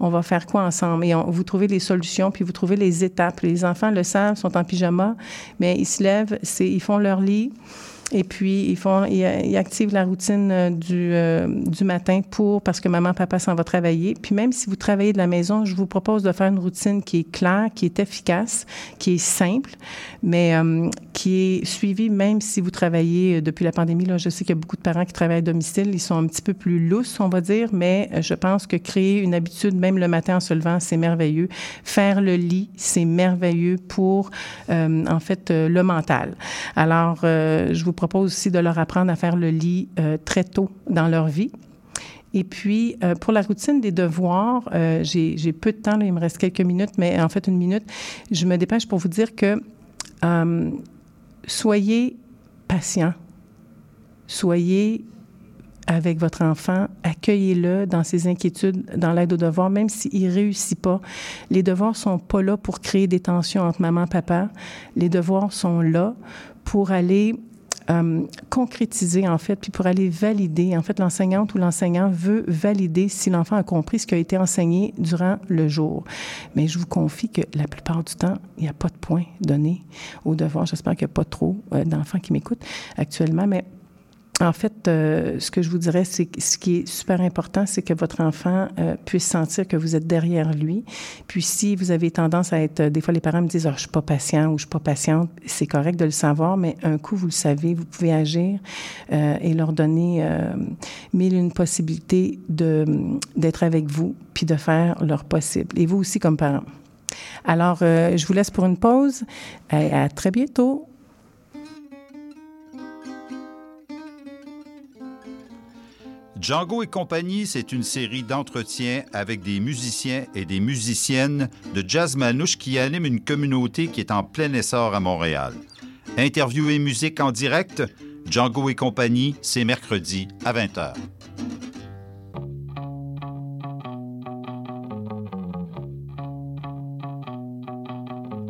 [SPEAKER 5] on va faire quoi ensemble? Et vous trouvez les solutions, puis vous trouvez les étapes. Les enfants le savent, sont en pyjama, mais ils se lèvent, ils font leur lit. Et puis, ils font, ils, activent la routine euh, du, euh, du matin pour, parce que maman, papa s'en va travailler. Puis même si vous travaillez de la maison, je vous propose de faire une routine qui est claire, qui est efficace, qui est simple, mais euh, qui est suivie même si vous travaillez depuis la pandémie. Là, je sais qu'il y a beaucoup de parents qui travaillent à domicile. Ils sont un petit peu plus lousses, on va dire, mais je pense que créer une habitude, même le matin en se levant, c'est merveilleux. Faire le lit, c'est merveilleux pour, en fait, le mental. Alors, je vous propose aussi de leur apprendre à faire le lit euh, très tôt dans leur vie. Et puis, euh, pour la routine des devoirs, euh, j'ai peu de temps, là, il me reste quelques minutes, mais en fait une minute. Je me dépêche pour vous dire que soyez patient, soyez avec votre enfant, accueillez-le dans ses inquiétudes, dans l'aide aux devoirs, même s'il ne réussit pas. Les devoirs sont pas là pour créer des tensions entre maman et papa. Les devoirs sont là pour aller euh, concrétiser, en fait, puis pour aller valider. En fait, l'enseignante ou l'enseignant veut valider si l'enfant a compris ce qui a été enseigné durant le jour. Mais je vous confie que la plupart du temps, il n'y a pas de point donné au devoir. J'espère qu'il n'y a pas trop euh, d'enfants qui m'écoutent actuellement, mais en fait, euh, ce que je vous dirais, c'est ce qui est super important, c'est que votre enfant euh, puisse sentir que vous êtes derrière lui. Puis si vous avez tendance à être, des fois les parents me disent, oh, je suis pas patient ou je suis pas patiente, c'est correct de le savoir, mais un coup vous le savez, vous pouvez agir euh, et leur donner euh, mille une possibilités de d'être avec vous puis de faire leur possible. Et vous aussi comme parents. Alors, euh, je vous laisse pour une pause. À très bientôt.
[SPEAKER 2] Django et compagnie, c'est une série d'entretiens avec des musiciens et des musiciennes de jazz manouche qui animent une communauté qui est en plein essor à Montréal. Interview et musique en direct, Django et compagnie, c'est mercredi à 20h.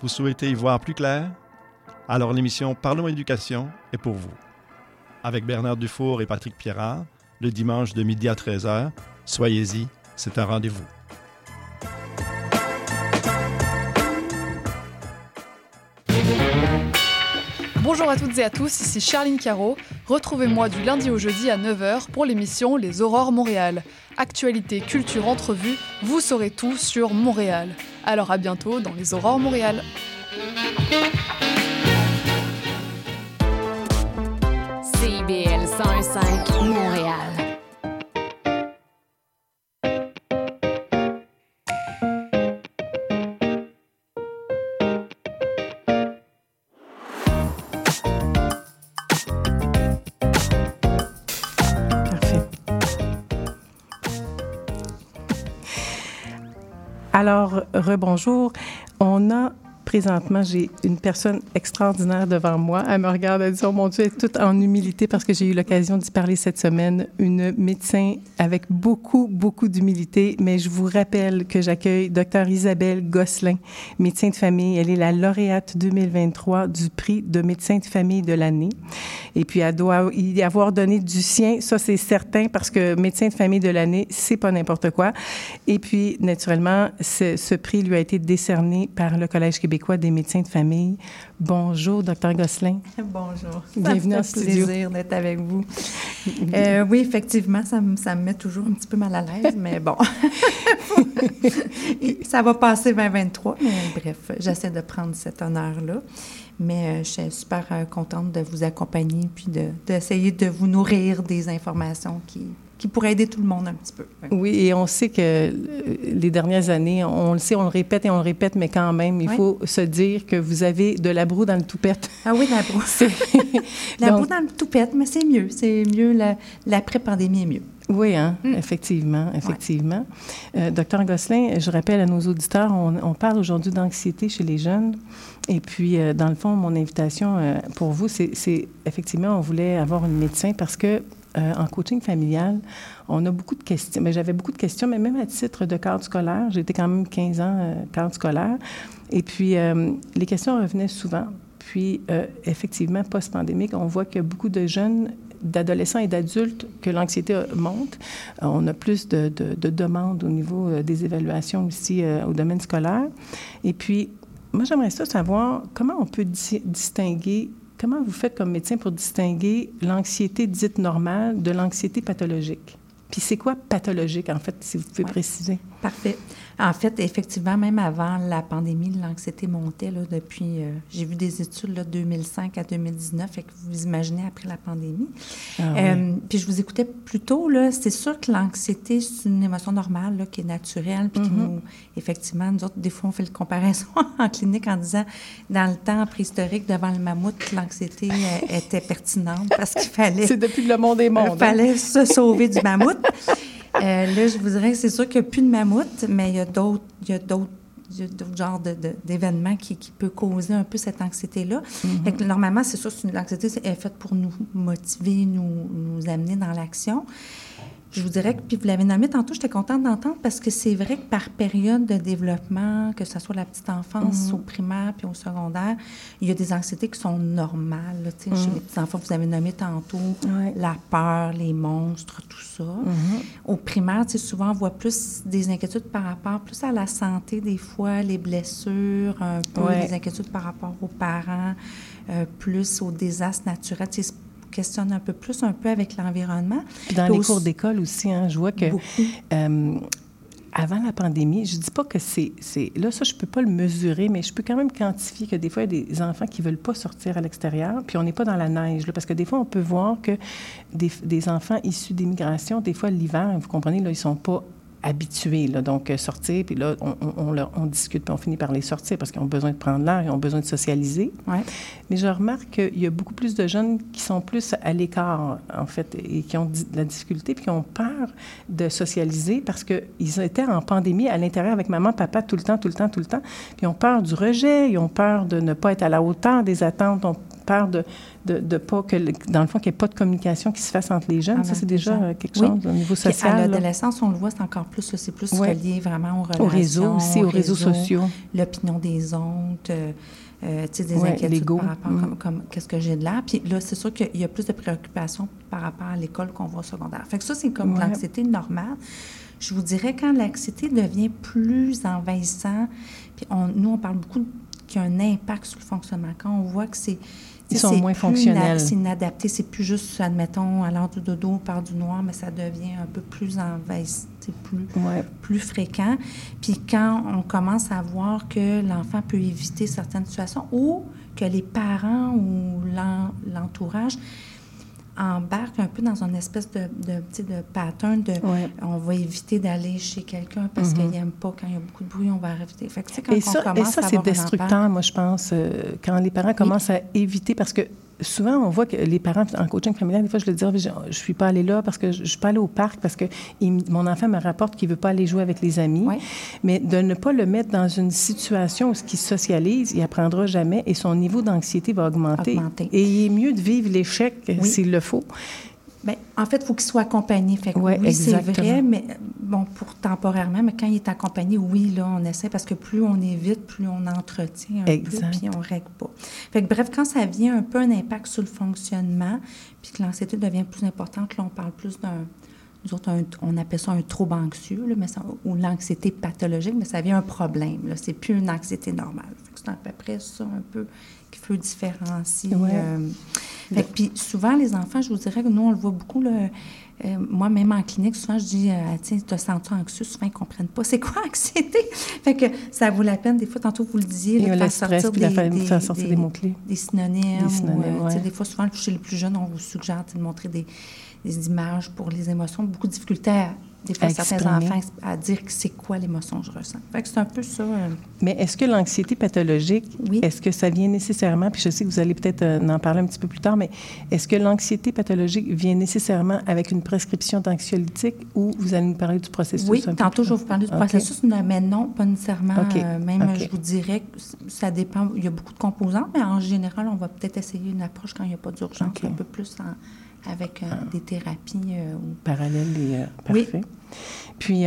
[SPEAKER 6] Vous souhaitez y voir plus clair? Alors l'émission Parlons éducation est pour vous. Avec Bernard Dufour et Patrick Pierrard, le dimanche de midi à 13h, soyez-y, c'est un rendez-vous.
[SPEAKER 7] Bonjour à toutes et à tous, ici Charline Caro. Retrouvez-moi du lundi au jeudi à 9h pour l'émission Les Aurores Montréal. Actualité, culture, entrevue, vous saurez tout sur Montréal. Alors à bientôt dans les Aurores Montréal.
[SPEAKER 1] CIBL 105
[SPEAKER 5] Montréal. Alors, rebonjour. On a présentement, j'ai une personne extraordinaire devant moi. Elle me regarde, elle dit Oh mon Dieu, elle est toute en humilité parce que j'ai eu l'occasion d'y parler cette semaine. Une médecin avec beaucoup, beaucoup d'humilité. Mais je vous rappelle que j'accueille Dr Isabelle Gosselin, médecin de famille. Elle est la lauréate 2023 du prix de médecin de famille de l'année. Et puis, elle doit y avoir donné du sien. Ça, c'est certain parce que médecin de famille de l'année, c'est pas n'importe quoi. Et puis, naturellement, ce, ce prix lui a été décerné par le Collège québécois des médecins de famille. Bonjour, docteur Gosselin. *laughs*
[SPEAKER 8] Bonjour.
[SPEAKER 5] Bienvenue
[SPEAKER 8] ça
[SPEAKER 5] en
[SPEAKER 8] me fait
[SPEAKER 5] studio.
[SPEAKER 8] plaisir d'être avec vous. *laughs* Euh, oui, effectivement, ça me, ça me met toujours un petit peu mal à l'aise, mais bon. *laughs* ça va passer 2023, mais bref, j'essaie de prendre cet honneur-là. Mais euh, je suis super euh, contente de vous accompagner puis de- d'essayer de, vous nourrir des informations qui, qui pourraient aider tout le monde un petit peu.
[SPEAKER 5] Oui, et on sait que les dernières années, on le sait, on le répète et on le répète, mais quand même, il faut se dire que vous avez de la broue dans le toupette. *laughs*
[SPEAKER 8] Ah oui, la broue. *laughs* la
[SPEAKER 5] Donc-
[SPEAKER 8] broue dans le toupette, mais c'est mieux. C'est mieux, la- l'après-pandémie est mieux.
[SPEAKER 5] Oui, hein?
[SPEAKER 8] Mm.
[SPEAKER 5] effectivement, effectivement. Euh, docteur Gosselin, je rappelle à nos auditeurs, on, on parle aujourd'hui d'anxiété chez les jeunes. Et puis, euh, dans le fond, mon invitation euh, pour vous, c'est c'est- effectivement, on voulait avoir une médecin parce que euh, en coaching familial, on a beaucoup de questions. Mais j'avais beaucoup de questions, mais même à titre de cadre scolaire, été quand même 15 ans euh, cadre scolaire. Et puis, euh, les questions revenaient souvent. Puis, euh, effectivement, post-pandémique, on voit que beaucoup de jeunes, d'adolescents et d'adultes, que l'anxiété monte. On a plus de, de- de demandes au niveau des évaluations aussi au domaine scolaire. Et puis, moi, j'aimerais ça savoir comment on peut di- distinguer, comment vous faites comme médecin pour distinguer l'anxiété dite normale de l'anxiété pathologique? Puis c'est quoi pathologique, en fait, si vous pouvez
[SPEAKER 8] Ouais.
[SPEAKER 5] préciser?
[SPEAKER 8] Parfait. En fait, effectivement, même avant la pandémie, l'anxiété montait là, depuis. euh, J'ai vu des études là, 2005 à 2019, fait que vous imaginez après la pandémie.
[SPEAKER 5] Ah oui.
[SPEAKER 8] Euh, puis je vous écoutais plus tôt, là, c'est sûr que l'anxiété, c'est une émotion normale, là, qui est naturelle, puis qui
[SPEAKER 5] Mhm.
[SPEAKER 8] nous, effectivement, nous autres, des fois, on fait le comparaison *laughs* en clinique en disant, dans le temps préhistorique, devant le mammouth, l'anxiété euh, était pertinente parce qu'il fallait...
[SPEAKER 5] C'est depuis le monde est monde.
[SPEAKER 8] Il fallait se sauver du mammouth. Euh, là, je vous dirais que c'est sûr qu'il n'y a plus de mammouth, mais il y a d'autres, il y a d'autres, genres d'événements qui, qui peuvent causer un peu cette anxiété-là. Que normalement, c'est sûr, une- l'anxiété est faite pour nous motiver, nous, nous amener dans l'action. Je vous dirais que, puis vous l'avez nommé tantôt, j'étais contente d'entendre parce que c'est vrai que par période de développement, que ce soit la petite enfance, au primaire puis au secondaire, il y a des anxiétés qui sont normales. là, Chez les petits enfants, vous avez nommé tantôt la peur, les monstres, tout ça. Au primaire, souvent, on voit plus des inquiétudes par rapport plus à la santé, des fois, les blessures, un peu des inquiétudes par rapport aux parents, euh, plus aux désastres naturels. Questionne un peu plus, un peu avec l'environnement.
[SPEAKER 5] Puis dans
[SPEAKER 8] Puis
[SPEAKER 5] les
[SPEAKER 8] aussi-
[SPEAKER 5] cours d'école aussi, hein, je vois que euh, avant la pandémie, je dis pas que c'est, là ça je peux pas le mesurer, mais je peux quand même quantifier que des fois il y a des enfants qui veulent pas sortir à l'extérieur, puis on n'est pas dans la neige là, parce que des fois on peut voir que des, des enfants issus d'immigration, des fois l'hiver, vous comprenez là, ils sont pas habitués, là, donc euh, sortir, puis là, on, on, on leur- on discute, puis on finit par les sortir parce qu'ils ont besoin de prendre l'air, ils ont besoin de socialiser.
[SPEAKER 8] Ouais.
[SPEAKER 5] Mais je remarque qu'il y a beaucoup plus de jeunes qui sont plus à l'écart, en fait, et qui ont de la difficulté, puis qui ont peur de socialiser parce qu'ils étaient en pandémie à l'intérieur avec maman, papa, tout le temps, tout le temps, tout le temps. Puis ils ont peur du rejet, ils ont peur de ne pas être à la hauteur des attentes, ont peur de, de, de pas que, dans le fond, qu'il n'y ait pas de communication qui se fasse entre les jeunes.
[SPEAKER 8] Entre
[SPEAKER 5] Ça, c'est
[SPEAKER 8] les
[SPEAKER 5] déjà
[SPEAKER 8] gens.
[SPEAKER 5] euh, quelque
[SPEAKER 8] Oui.
[SPEAKER 5] chose au niveau
[SPEAKER 8] Puis à
[SPEAKER 5] social. là.
[SPEAKER 8] l'adolescence, on le voit, c'est encore plus, là, c'est plus relié vraiment aux relations.
[SPEAKER 5] Au réseau aussi, aux réseaux sociaux.
[SPEAKER 8] L'opinion des autres, euh, euh, tu sais, des
[SPEAKER 5] Ouais,
[SPEAKER 8] inquiétudes par rapport
[SPEAKER 5] Mm.
[SPEAKER 8] comme, comme qu'est-ce que j'ai de l'air. Puis là, c'est sûr qu'il y a plus de préoccupations par rapport à l'école qu'on voit au secondaire. Fait que ça, c'est comme
[SPEAKER 5] Ouais.
[SPEAKER 8] l'anxiété normale. Je vous dirais, quand l'anxiété devient plus envahissant, puis on- nous, on parle beaucoup qu'il y a un impact sur le fonctionnement. Quand on voit que c'est...
[SPEAKER 5] Ils sont
[SPEAKER 8] c'est
[SPEAKER 5] moins fonctionnels.
[SPEAKER 8] C'est inadapté. C'est plus juste, admettons, à l'heure du dodo, par du noir, mais ça devient un peu plus envahissant, plus,
[SPEAKER 5] Ouais.
[SPEAKER 8] plus fréquent. Puis quand on commence à voir que l'enfant peut éviter certaines situations ou que les parents ou l'en- l'entourage embarquent un peu dans une espèce de, de, de pattern de
[SPEAKER 5] Ouais.
[SPEAKER 8] on va éviter d'aller chez quelqu'un parce
[SPEAKER 5] Mhm.
[SPEAKER 8] qu'il n'aime pas quand il y a beaucoup de bruit, on va éviter. Fait que, quand
[SPEAKER 5] Et
[SPEAKER 8] on
[SPEAKER 5] ça,
[SPEAKER 8] commence
[SPEAKER 5] et ça c'est destructeur, moi, je pense, euh, quand les parents commencent à éviter, parce que souvent, on voit que les parents, en coaching familial, des fois, je le dis, Ah, je ne suis pas allée là parce que je ne suis pas allée au parc, parce que il- mon enfant me rapporte qu'il ne veut pas aller jouer avec les amis. Mais de ne pas le mettre dans une situation où ce qu'il socialise, il apprendra jamais et son niveau d'anxiété va augmenter.
[SPEAKER 8] Augmenter.
[SPEAKER 5] Et il est mieux de vivre l'échec
[SPEAKER 8] Oui.
[SPEAKER 5] s'il le faut.
[SPEAKER 8] Bien, en fait, il faut qu'il soit accompagné. Fait que
[SPEAKER 5] Ouais,
[SPEAKER 8] oui, c'est vrai, mais bon, pour temporairement, mais quand il est accompagné, oui, là, on essaie parce que plus on évite, plus on entretient un
[SPEAKER 5] Exact.
[SPEAKER 8] peu, puis on règle pas. Fait que bref, quand ça vient un peu un impact sur le fonctionnement, puis que l'anxiété devient plus importante, là, on parle plus d'un nous autres, un- on appelle ça un trouble anxieux, là, mais ça- ou l'anxiété pathologique, mais ça vient un problème. Là. C'est plus une anxiété normale. C'est à peu près ça un peu faut différencier.
[SPEAKER 5] Ouais.
[SPEAKER 8] euh. Fait que, puis souvent, les enfants, je vous dirais que nous, on le voit beaucoup. Là, euh, moi, même en clinique, souvent, je dis, euh, tiens, te sens-tu anxieux? Souvent, ils ne comprennent pas. *laughs* C'est quoi anxiété? fait que ça vaut la peine. Des fois, tantôt, vous le disiez, là, de faire
[SPEAKER 5] stress,
[SPEAKER 8] sortir des, des-
[SPEAKER 5] faire sortir des mots-clés.
[SPEAKER 8] des synonymes.
[SPEAKER 5] Des synonymes,
[SPEAKER 8] euh,
[SPEAKER 5] ouais.
[SPEAKER 8] Des fois, souvent, chez les plus jeunes, on vous suggère de montrer des, des images pour les émotions. Beaucoup de difficultés, à, des fois,
[SPEAKER 5] À
[SPEAKER 8] certains enfants, à dire que c'est quoi l'émotion que je ressens. Fait que c'est un peu ça. euh,
[SPEAKER 5] Mais est-ce que l'anxiété pathologique,
[SPEAKER 8] Oui.
[SPEAKER 5] est-ce que ça vient nécessairement, puis je sais que vous allez peut-être euh, en parler un petit peu plus tard, mais est-ce que l'anxiété pathologique vient nécessairement avec une prescription d'anxiolytique ou vous allez nous parler du processus?
[SPEAKER 8] Oui, tantôt, je vais vous parler du processus, mais non, pas nécessairement. Euh, même, je vous dirais que ça dépend. Il y a beaucoup de composantes, mais en général, on va peut-être essayer une approche quand il n'y a pas d'urgence, un peu plus en- avec euh, des thérapies. euh, ou-
[SPEAKER 5] Parallèle et euh,
[SPEAKER 8] Oui.
[SPEAKER 5] parfait. Puis,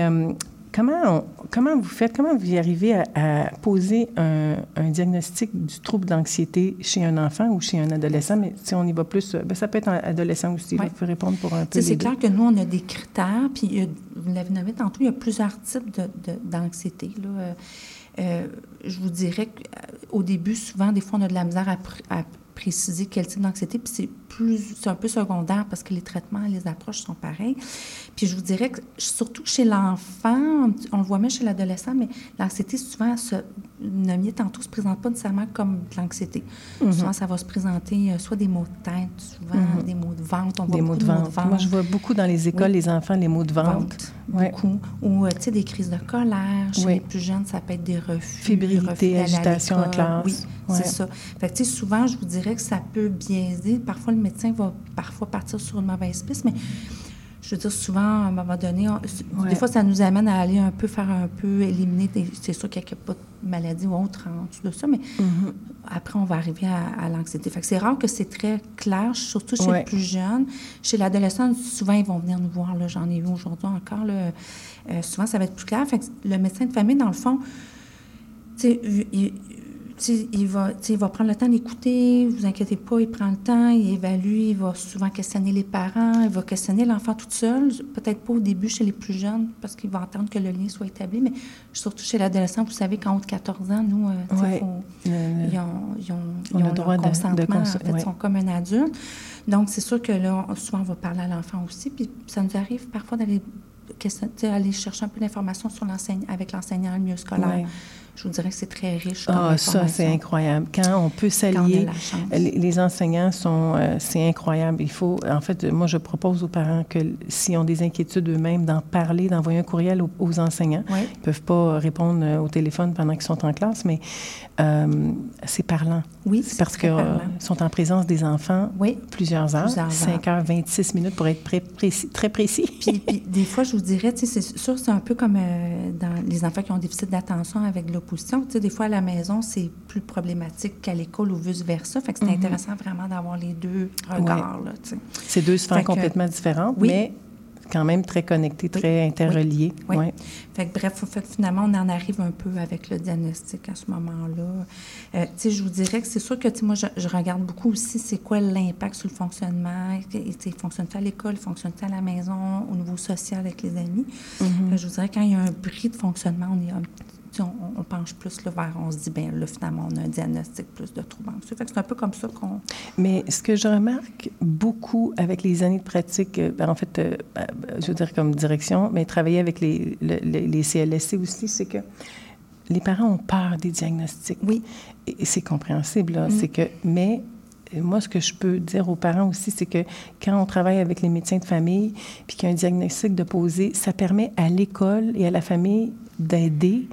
[SPEAKER 5] comment, on- comment vous faites, comment vous y arrivez à, à poser un, un diagnostic du trouble d'anxiété chez un enfant ou chez un adolescent? Mais si on y va plus, ben, ça peut être un adolescent aussi.
[SPEAKER 8] Ouais.
[SPEAKER 5] Vous pouvez répondre pour un peu.
[SPEAKER 8] C'est clair que nous, on a des critères, puis a- vous l'avez nommé tantôt, il y a plusieurs types de- de- d'anxiété. là. Euh, je vous dirais qu'au début, souvent, des fois, on a de la misère à, pr- à préciser quel type d'anxiété, puis c'est plus, c'est un peu secondaire parce que les traitements, les approches sont pareils. Puis je vous dirais que surtout chez l'enfant, on, le voit même chez l'adolescent, mais l'anxiété, souvent, se, nommiez tantôt, se présente pas nécessairement comme de l'anxiété.
[SPEAKER 5] Mhm.
[SPEAKER 8] Souvent, ça va se présenter euh, soit des maux de tête, souvent
[SPEAKER 5] Mhm.
[SPEAKER 8] des maux de ventre. On voit
[SPEAKER 5] Des mots
[SPEAKER 8] beaucoup
[SPEAKER 5] de vente. Moi, je vois beaucoup dans les écoles,
[SPEAKER 8] Oui.
[SPEAKER 5] les enfants, les mots de vente.
[SPEAKER 8] Vente,
[SPEAKER 5] Ouais.
[SPEAKER 8] beaucoup. Ou, euh, tu sais, des crises de colère. Chez
[SPEAKER 5] Oui.
[SPEAKER 8] les plus jeunes, ça peut être des refus.
[SPEAKER 5] Fébrilité,
[SPEAKER 8] refus
[SPEAKER 5] agitation en classe.
[SPEAKER 8] Oui, c'est ça. Fait que, tu sais, souvent, je vous dirais que ça peut biaiser. Parfois, le médecin va parfois partir sur une mauvaise piste, mais je veux dire, souvent, à un moment donné, on-
[SPEAKER 5] Ouais.
[SPEAKER 8] des fois, ça nous amène à aller un peu faire un peu éliminer. C'est sûr qu'il n'y a pas de maladie ou autre en dessous de ça, mais
[SPEAKER 5] Mhm.
[SPEAKER 8] après, on va arriver à, à l'anxiété. Fait c'est rare que c'est très clair, surtout chez
[SPEAKER 5] Ouais.
[SPEAKER 8] les plus jeunes. Chez l'adolescent, souvent, ils vont venir nous voir. J'en ai vu aujourd'hui encore. là. Euh, souvent, ça va être plus clair. Fait que le médecin de famille, dans le fond, il, il va, il va prendre le temps d'écouter, vous inquiétez pas, il prend le temps, il évalue, il va souvent questionner les parents, il va questionner l'enfant toute seule, peut-être pas au début chez les plus jeunes, parce qu'il va attendre que le lien soit établi, mais surtout chez l'adolescent, vous savez qu'en haut de 14 ans, nous, euh,
[SPEAKER 5] Ouais.
[SPEAKER 8] faut-
[SPEAKER 5] le-
[SPEAKER 8] ils ont, ils ont,
[SPEAKER 5] On
[SPEAKER 8] ils ont
[SPEAKER 5] le droit de- de
[SPEAKER 8] consentement,
[SPEAKER 5] cons-
[SPEAKER 8] en fait,
[SPEAKER 5] ouais.
[SPEAKER 8] ils sont comme un adulte. Donc, c'est sûr que là, on- souvent, on va parler à l'enfant aussi, puis ça nous arrive parfois d'aller aller chercher un peu d'informations sur avec l'enseignant, le milieu scolaire.
[SPEAKER 5] Ouais.
[SPEAKER 8] Je vous dirais que c'est très riche.
[SPEAKER 5] Ah, ça, c'est incroyable. Quand on peut s'allier, les, les enseignants sont, euh, c'est incroyable. Il faut, en fait, moi, je propose aux parents que s'ils ont des inquiétudes eux-mêmes, d'en parler, d'envoyer un courriel aux, aux enseignants.
[SPEAKER 8] Oui.
[SPEAKER 5] Ils peuvent pas répondre euh, au téléphone pendant qu'ils sont en classe, mais euh, c'est parlant.
[SPEAKER 8] Oui,
[SPEAKER 5] C'est parce qu'ils sont en présence des enfants
[SPEAKER 8] Oui.
[SPEAKER 5] plusieurs heures,
[SPEAKER 8] Plusieurs heures.
[SPEAKER 5] 5 heures 26 minutes pour être très précis. Très précis.
[SPEAKER 8] Puis, puis des fois, je vous dirais, c'est sûr, c'est un peu comme dans les enfants qui ont déficit d'attention avec l'opposition. Tu sais, des fois, à la maison, c'est plus problématique qu'à l'école ou vice-versa. Fait que c'est
[SPEAKER 5] Mhm.
[SPEAKER 8] intéressant vraiment d'avoir les deux regards, là, tu sais.
[SPEAKER 5] C'est deux sphères
[SPEAKER 8] que-
[SPEAKER 5] complètement différentes,
[SPEAKER 8] Oui.
[SPEAKER 5] mais quand même très connectées, très.
[SPEAKER 8] Oui.
[SPEAKER 5] Ouais.
[SPEAKER 8] Fait que bref, fait finalement, on en arrive un peu avec le diagnostic à ce moment-là. Euh, tu sais, je vous dirais que c'est sûr que, tu sais, moi, je, je regarde beaucoup aussi c'est quoi l'impact sur le fonctionnement. Tu sais, fonctionne-t-il à l'école, fonctionne-t-il à la maison, au niveau social avec les amis?
[SPEAKER 5] Mhm.
[SPEAKER 8] Fait je vous dirais, quand il y a un bris de fonctionnement, on est un petit- on, on penche plus là, vers, on se dit, bien là, finalement, on a un diagnostic plus de troubles anxieux. Fait que c'est un peu comme ça qu'on...
[SPEAKER 5] Mais ce que je remarque beaucoup avec les années de pratique, euh, ben, en fait, euh, ben, je veux dire comme direction, mais travailler avec les, le- le- les CLSC aussi, c'est que les parents ont peur des diagnostics.
[SPEAKER 8] Oui.
[SPEAKER 5] Et, et c'est compréhensible, là.
[SPEAKER 8] Mm.
[SPEAKER 5] C'est que, mais moi, ce que je peux dire aux parents aussi, c'est que quand on travaille avec les médecins de famille, puis qu'il y a un diagnostic de poser, ça permet à l'école et à la famille d'aider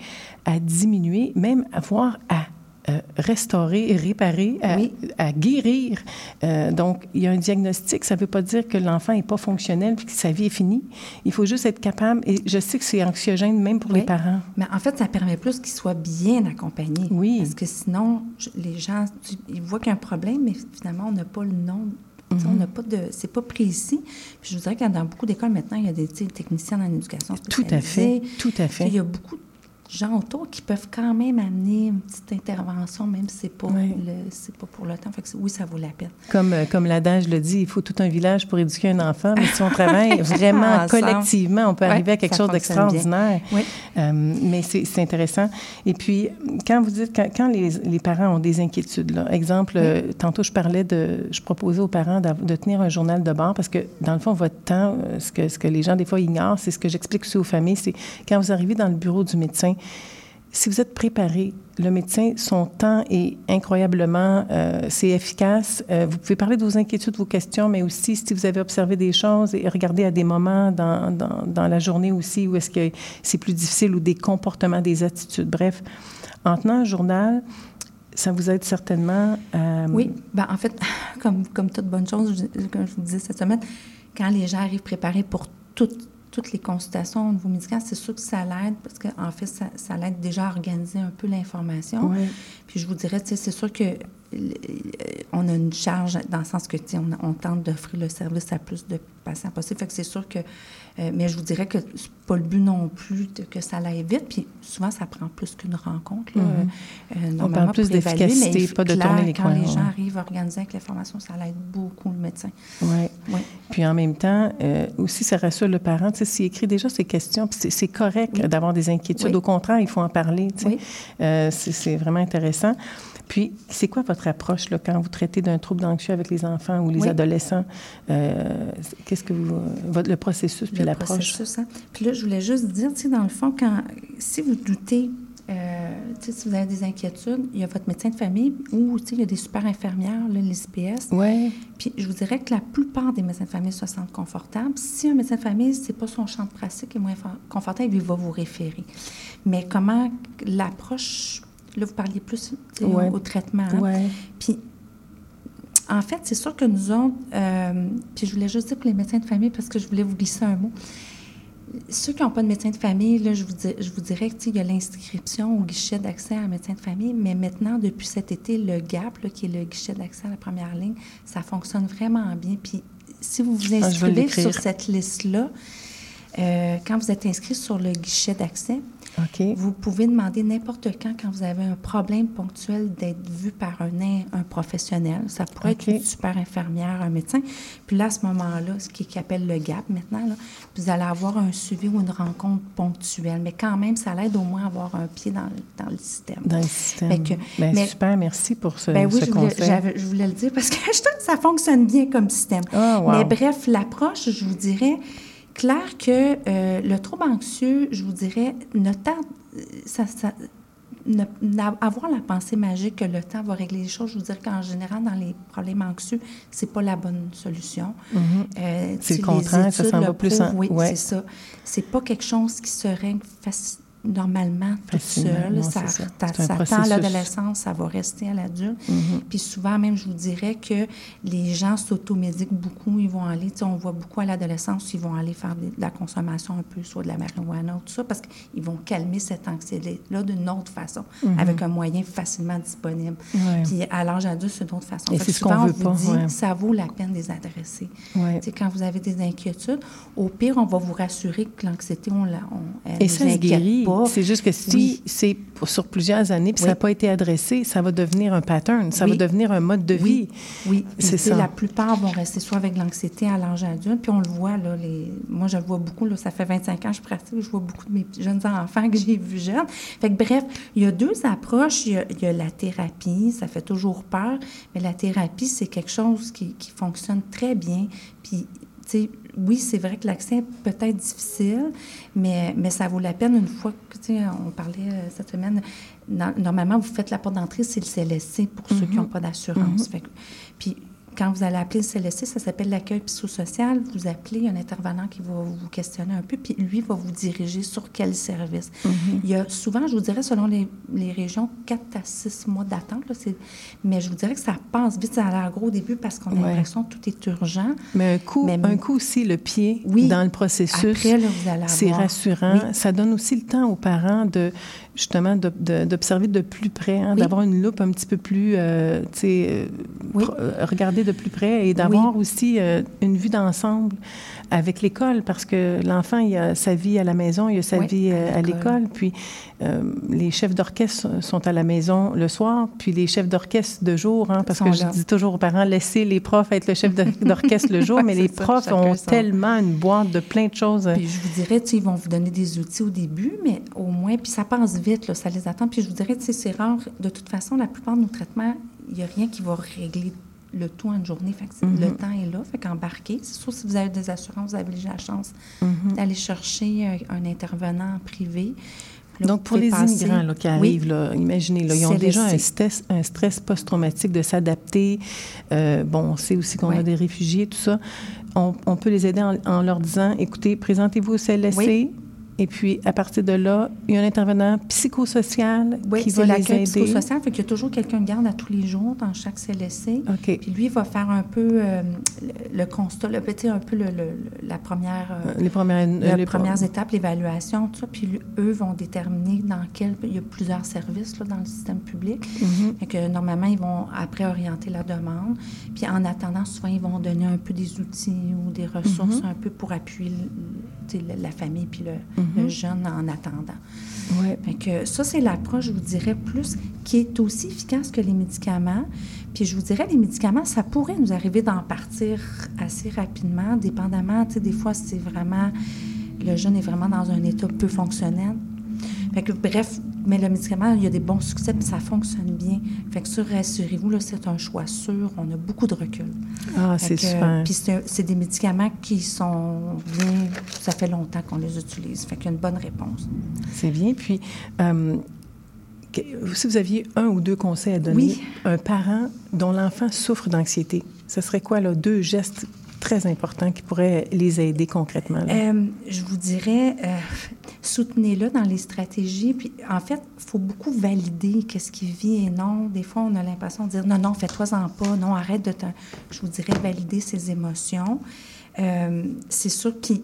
[SPEAKER 5] à diminuer, même à voir à euh, restaurer, réparer, à, à guérir. Euh, donc, il y a un diagnostic. Ça ne veut pas dire que l'enfant n'est pas fonctionnel puis que sa vie est finie. Il faut juste être capable. Et je sais que c'est anxiogène même pour les parents.
[SPEAKER 8] Mais en fait, ça permet plus qu'ils soient bien accompagnés.
[SPEAKER 5] Oui.
[SPEAKER 8] Parce que sinon, les gens, ils voient qu'il y a un problème, mais finalement, on n'a pas le nom on
[SPEAKER 5] Mhm.
[SPEAKER 8] n'a pas de, c'est pas précis. Puis je vous dirais que dans beaucoup d'écoles maintenant, il y a des techniciens en éducation
[SPEAKER 5] Tout à fait, tout à fait.
[SPEAKER 8] Il y a beaucoup autour qui peuvent quand même amener une petite intervention, même si c'est pas,
[SPEAKER 5] Oui.
[SPEAKER 8] le, c'est pas pour le temps. Fait que oui, ça vaut la peine.
[SPEAKER 5] Comme, euh, comme l'adage le dit, il faut tout un village pour éduquer un enfant, mais si on travaille *laughs* vraiment collectivement, on peut arriver à quelque chose d'extraordinaire.
[SPEAKER 8] Oui.
[SPEAKER 5] Euh, mais c'est c'est intéressant. Et puis, quand vous dites, quand, quand les, les parents ont des inquiétudes, là, exemple, euh, tantôt je parlais de, je proposais aux parents de tenir un journal de bord parce que, dans le fond, votre temps, ce que, ce que les gens, des fois, ignorent, c'est ce que j'explique aussi aux familles, c'est quand vous arrivez dans le bureau du médecin, si vous êtes préparé, le médecin, son temps est incroyablement, euh, c'est efficace. Euh, vous pouvez parler de vos inquiétudes, vos questions, mais aussi si vous avez observé des choses et regardez à des moments dans, dans, la journée aussi où est-ce que c'est plus difficile ou des comportements, des attitudes. Bref, en tenant un journal, ça vous aide certainement à...
[SPEAKER 8] Oui, ben, en fait, *laughs* comme, comme toute bonne chose, comme je vous disais cette semaine, quand les gens arrivent préparés pour toutes, toutes les consultations au niveau médical, c'est sûr que ça l'aide parce qu'en fait, ça, ça l'aide déjà à organiser un peu l'information. Puis je vous dirais, tu sais, c'est sûr que euh, on a une charge dans le sens que, tu sais, on, on tente d'offrir le service à plus de patients possible. Fait que c'est sûr que... euh, mais je vous dirais que c'est pas le but non plus de- que ça aille vite. Puis souvent, ça prend plus qu'une rencontre. là,
[SPEAKER 5] Mhm.
[SPEAKER 8] euh,
[SPEAKER 5] On parle plus d'efficacité, pas de
[SPEAKER 8] clair,
[SPEAKER 5] tourner les
[SPEAKER 8] quand
[SPEAKER 5] coins,
[SPEAKER 8] les
[SPEAKER 5] ouais.
[SPEAKER 8] gens arrivent organisés avec l'information, ça l'aide beaucoup, le médecin.
[SPEAKER 5] Ouais.
[SPEAKER 8] Oui.
[SPEAKER 5] Puis en même temps, euh, aussi, ça rassure le parent. Tu sais, s'il écrit déjà ses questions, puis c'est- correct
[SPEAKER 8] Oui.
[SPEAKER 5] d'avoir des inquiétudes.
[SPEAKER 8] Oui.
[SPEAKER 5] Au contraire, il faut en parler. tu sais.
[SPEAKER 8] Oui.
[SPEAKER 5] C'est c'est vraiment intéressant. Puis, c'est quoi votre approche là, quand vous traitez d'un trouble anxieux avec les enfants ou les
[SPEAKER 8] Oui.
[SPEAKER 5] adolescents? Euh, Qu'est-ce que vous... votre- le processus puis
[SPEAKER 8] le
[SPEAKER 5] l'approche?
[SPEAKER 8] processus. hein. Puis là, je voulais juste dire, tu sais, dans le fond, quand, si vous doutez, euh, si vous avez des inquiétudes, il y a votre médecin de famille ou, il y a des super infirmières, là, les IPS.
[SPEAKER 5] Oui.
[SPEAKER 8] Puis je vous dirais que la plupart des médecins de famille se sentent confortables. Si un médecin de famille, c'est pas son champ de pratique est moins for- confortable, il va vous référer. Mais comment l'approche, là, vous parliez plus
[SPEAKER 5] Ouais.
[SPEAKER 8] au, au traitement. hein.
[SPEAKER 5] Ouais.
[SPEAKER 8] Puis, en fait, c'est sûr que nous autres, euh, puis je voulais juste dire pour les médecins de famille, parce que je voulais vous glisser un mot. Ceux qui n'ont pas de médecin de famille, là, je, vous dis- je vous dirais qu'il y a l'inscription au guichet d'accès à un médecin de famille, mais maintenant, depuis cet été, le GAP, là, qui est le guichet d'accès à la première ligne, ça fonctionne vraiment bien. Puis, si vous vous
[SPEAKER 5] Ah,
[SPEAKER 8] inscrivez sur cette liste-là, euh, quand vous êtes inscrit sur le guichet d'accès, vous pouvez demander n'importe quand, quand vous avez un problème ponctuel, d'être vu par un, un professionnel. Ça pourrait être une super infirmière, un médecin. Puis là, à ce moment-là, ce qui, qui appelle le GAP maintenant, là, vous allez avoir un suivi ou une rencontre ponctuelle. Mais quand même, ça l'aide au moins à avoir un pied dans, le- dans le système.
[SPEAKER 5] Dans le système.
[SPEAKER 8] Fait que-
[SPEAKER 5] Ben,
[SPEAKER 8] mais-
[SPEAKER 5] super, merci pour ce,
[SPEAKER 8] Ben oui,
[SPEAKER 5] ce
[SPEAKER 8] je voulais,
[SPEAKER 5] conseil.
[SPEAKER 8] j'avais- je voulais le dire parce que *laughs* je trouve que ça fonctionne bien comme système.
[SPEAKER 5] Ah, wow.
[SPEAKER 8] Mais bref, l'approche, je vous dirais, clair que euh, le trouble anxieux, je vous dirais, ne tarde, ça, ça- ne- n'a- avoir la pensée magique que le temps va régler les choses, je vous dirais qu'en général, dans les problèmes anxieux, c'est pas la bonne solution.
[SPEAKER 5] Mhm.
[SPEAKER 8] Euh,
[SPEAKER 5] C'est le contraire, ça s'en va plus en-
[SPEAKER 8] Oui,
[SPEAKER 5] ouais.
[SPEAKER 8] c'est ça. C'est pas quelque chose qui se règle faci- normalement seule.
[SPEAKER 5] non,
[SPEAKER 8] Ça,
[SPEAKER 5] c'est ça.
[SPEAKER 8] ta-
[SPEAKER 5] C'est un
[SPEAKER 8] ça tend à
[SPEAKER 5] processus.
[SPEAKER 8] l'adolescence, ça va rester à l'adulte.
[SPEAKER 5] Mhm.
[SPEAKER 8] Puis souvent, même, je vous dirais que les gens s'automédiquent beaucoup. Ils vont aller, tu sais, on voit beaucoup à l'adolescence, ils vont aller faire des- de la consommation un peu, soit de la marijuana ou tout ça, parce qu'ils vont calmer cette anxiété-là d'une autre façon,
[SPEAKER 5] Mhm.
[SPEAKER 8] avec un moyen facilement disponible.
[SPEAKER 5] Ouais.
[SPEAKER 8] Puis à l'âge adulte, c'est d'autres façons.
[SPEAKER 5] Et c'est ce qu'on veut
[SPEAKER 8] on
[SPEAKER 5] pas,
[SPEAKER 8] vous dit,
[SPEAKER 5] ouais.
[SPEAKER 8] ça vaut la peine de les adresser.
[SPEAKER 5] Ouais.
[SPEAKER 8] Tu sais, quand vous avez des inquiétudes, au pire, on va vous rassurer que l'anxiété, on la, on, elle
[SPEAKER 5] Et ça se guérit.
[SPEAKER 8] Pas.
[SPEAKER 5] C'est juste que si
[SPEAKER 8] Oui.
[SPEAKER 5] c'est sur plusieurs années puis
[SPEAKER 8] Oui.
[SPEAKER 5] ça n'a pas été adressé, ça va devenir un pattern, ça
[SPEAKER 8] Oui.
[SPEAKER 5] va devenir un mode de vie.
[SPEAKER 8] Oui.
[SPEAKER 5] C'est ça.
[SPEAKER 8] La plupart vont rester soit avec l'anxiété à l'âge adulte, puis on le voit, là, les... moi je le vois beaucoup, là, ça fait 25 ans que je pratique, je vois beaucoup de mes jeunes enfants que *laughs* j'ai vus jeunes. Fait que bref, il y a deux approches. Il y a, il y a la thérapie, ça fait toujours peur, mais la thérapie, c'est quelque chose qui, qui fonctionne très bien. Puis, tu sais, oui, c'est vrai que l'accès peut être difficile, mais, mais ça vaut la peine une fois que, tu sais, on parlait euh, cette semaine, no- normalement, vous faites la porte d'entrée, c'est le CLSC pour ceux qui n'ont pas d'assurance. Que- Puis, quand vous allez appeler le CLSC, ça s'appelle l'accueil psychosocial. Vous appelez il y a un intervenant qui va vous questionner un peu, puis lui va vous diriger sur quel service. Il y a souvent, je vous dirais, selon les, les régions, 4 à 6 mois d'attente. là, c'est- Mais je vous dirais que ça passe vite. Ça a l'air gros au début parce qu'on a
[SPEAKER 5] Ouais.
[SPEAKER 8] l'impression que tout est urgent.
[SPEAKER 5] Mais un coup,
[SPEAKER 8] Mais-
[SPEAKER 5] un coup aussi, le pied
[SPEAKER 8] Oui.
[SPEAKER 5] dans le processus,
[SPEAKER 8] Après, là, vous allez
[SPEAKER 5] c'est rassurant.
[SPEAKER 8] Oui.
[SPEAKER 5] Ça donne aussi le temps aux parents de justement de- de- d'observer de, plus près, hein,
[SPEAKER 8] Oui.
[SPEAKER 5] d'avoir une loupe un petit peu plus, euh, tu sais, euh,
[SPEAKER 8] Oui.
[SPEAKER 5] euh, regarder de plus près et d'avoir aussi euh, une vue d'ensemble avec l'école parce que l'enfant, il a sa vie à la maison, il a sa
[SPEAKER 8] Oui,
[SPEAKER 5] vie
[SPEAKER 8] à
[SPEAKER 5] euh, à
[SPEAKER 8] l'école.
[SPEAKER 5] puis euh, les chefs d'orchestre sont à la maison le soir, puis les chefs d'orchestre de jour, hein, parce que je dis toujours aux parents, laissez les profs être le chef d'or- *laughs* d'orchestre le jour, mais les
[SPEAKER 8] ça,
[SPEAKER 5] profs ont tellement une boîte de plein de choses.
[SPEAKER 8] Puis je vous dirais, tu sais, ils vont vous donner des outils au début, mais au moins, puis ça passe vite, là, ça les attend. Puis je vous dirais, tu sais, c'est rare. De toute façon, la plupart de nos traitements, il n'y a rien qui va régler le tout en une journée. Fait que c'est-
[SPEAKER 5] Mhm.
[SPEAKER 8] le temps est là, fait qu'embarquer. C'est sûr, si vous avez des assurances, vous avez déjà la chance
[SPEAKER 5] Mhm.
[SPEAKER 8] d'aller chercher un, un intervenant privé. Là,
[SPEAKER 5] Donc, pour les
[SPEAKER 8] passer-
[SPEAKER 5] immigrants là, qui
[SPEAKER 8] Oui.
[SPEAKER 5] arrivent, là, imaginez, là, ils ont déjà un stress, un stress post-traumatique de s'adapter. Euh, bon, on sait aussi qu'on a des réfugiés, tout ça. On, on peut les aider en, en leur disant, écoutez, présentez-vous au CLSC.
[SPEAKER 8] Oui.
[SPEAKER 5] Et puis, à partir de là, il y a un intervenent psychosocial
[SPEAKER 8] Oui,
[SPEAKER 5] qui
[SPEAKER 8] c'est
[SPEAKER 5] va les aider.
[SPEAKER 8] psychosocial. Fait qu'il y a toujours quelqu'un de garde à tous les jours dans chaque CLSC.
[SPEAKER 5] OK.
[SPEAKER 8] Puis lui, il va faire un peu euh, le, le constat, le un peu le, le- la première... euh,
[SPEAKER 5] Les premières,
[SPEAKER 8] les
[SPEAKER 5] les
[SPEAKER 8] premières étapes, l'évaluation, tout ça. Puis lui- eux vont déterminer dans quel... Il y a plusieurs services là, dans le système public.
[SPEAKER 5] Mhm.
[SPEAKER 8] Fait que normalement, ils vont après orienter la demande. Puis en attendant, souvent, ils vont donner un peu des outils ou des ressources un peu pour appuyer le- la, famille puis le, le jeune en attendant.
[SPEAKER 5] Ouais.
[SPEAKER 8] Fait que ça, c'est l'approche, je vous dirais, plus qui est aussi efficace que les médicaments. Puis je vous dirais, les médicaments, ça pourrait nous arriver d'en partir assez rapidement, dépendamment, tu sais, des fois, c'est vraiment, le jeune est vraiment dans un état peu fonctionnel. Fait que, bref, mais le médicament, il y a des bons succès, puis ça fonctionne bien. Fait que rassurez-vous, là, c'est un choix sûr. On a beaucoup de recul.
[SPEAKER 5] Ah, c'est super.
[SPEAKER 8] Puis c'est des médicaments qui sont bien... Ça fait longtemps qu'on les utilise. Fait qu'il y a une bonne réponse.
[SPEAKER 5] C'est bien. Puis, euh, si vous aviez un ou deux conseils à donner
[SPEAKER 8] Oui.
[SPEAKER 5] à un parent dont l'enfant souffre d'anxiété, ce serait quoi, là, deux gestes très importants qui pourraient les aider concrètement?
[SPEAKER 8] Euh, je vous dirais, euh, soutenez-le dans les stratégies. Puis, en fait, il faut beaucoup valider qu'est-ce qu'il vit et non. Des fois, on a l'impression de dire non, non, fais-toi-en pas, non, arrête de te. Je vous dirais, valider ses émotions. Euh, c'est sûr que,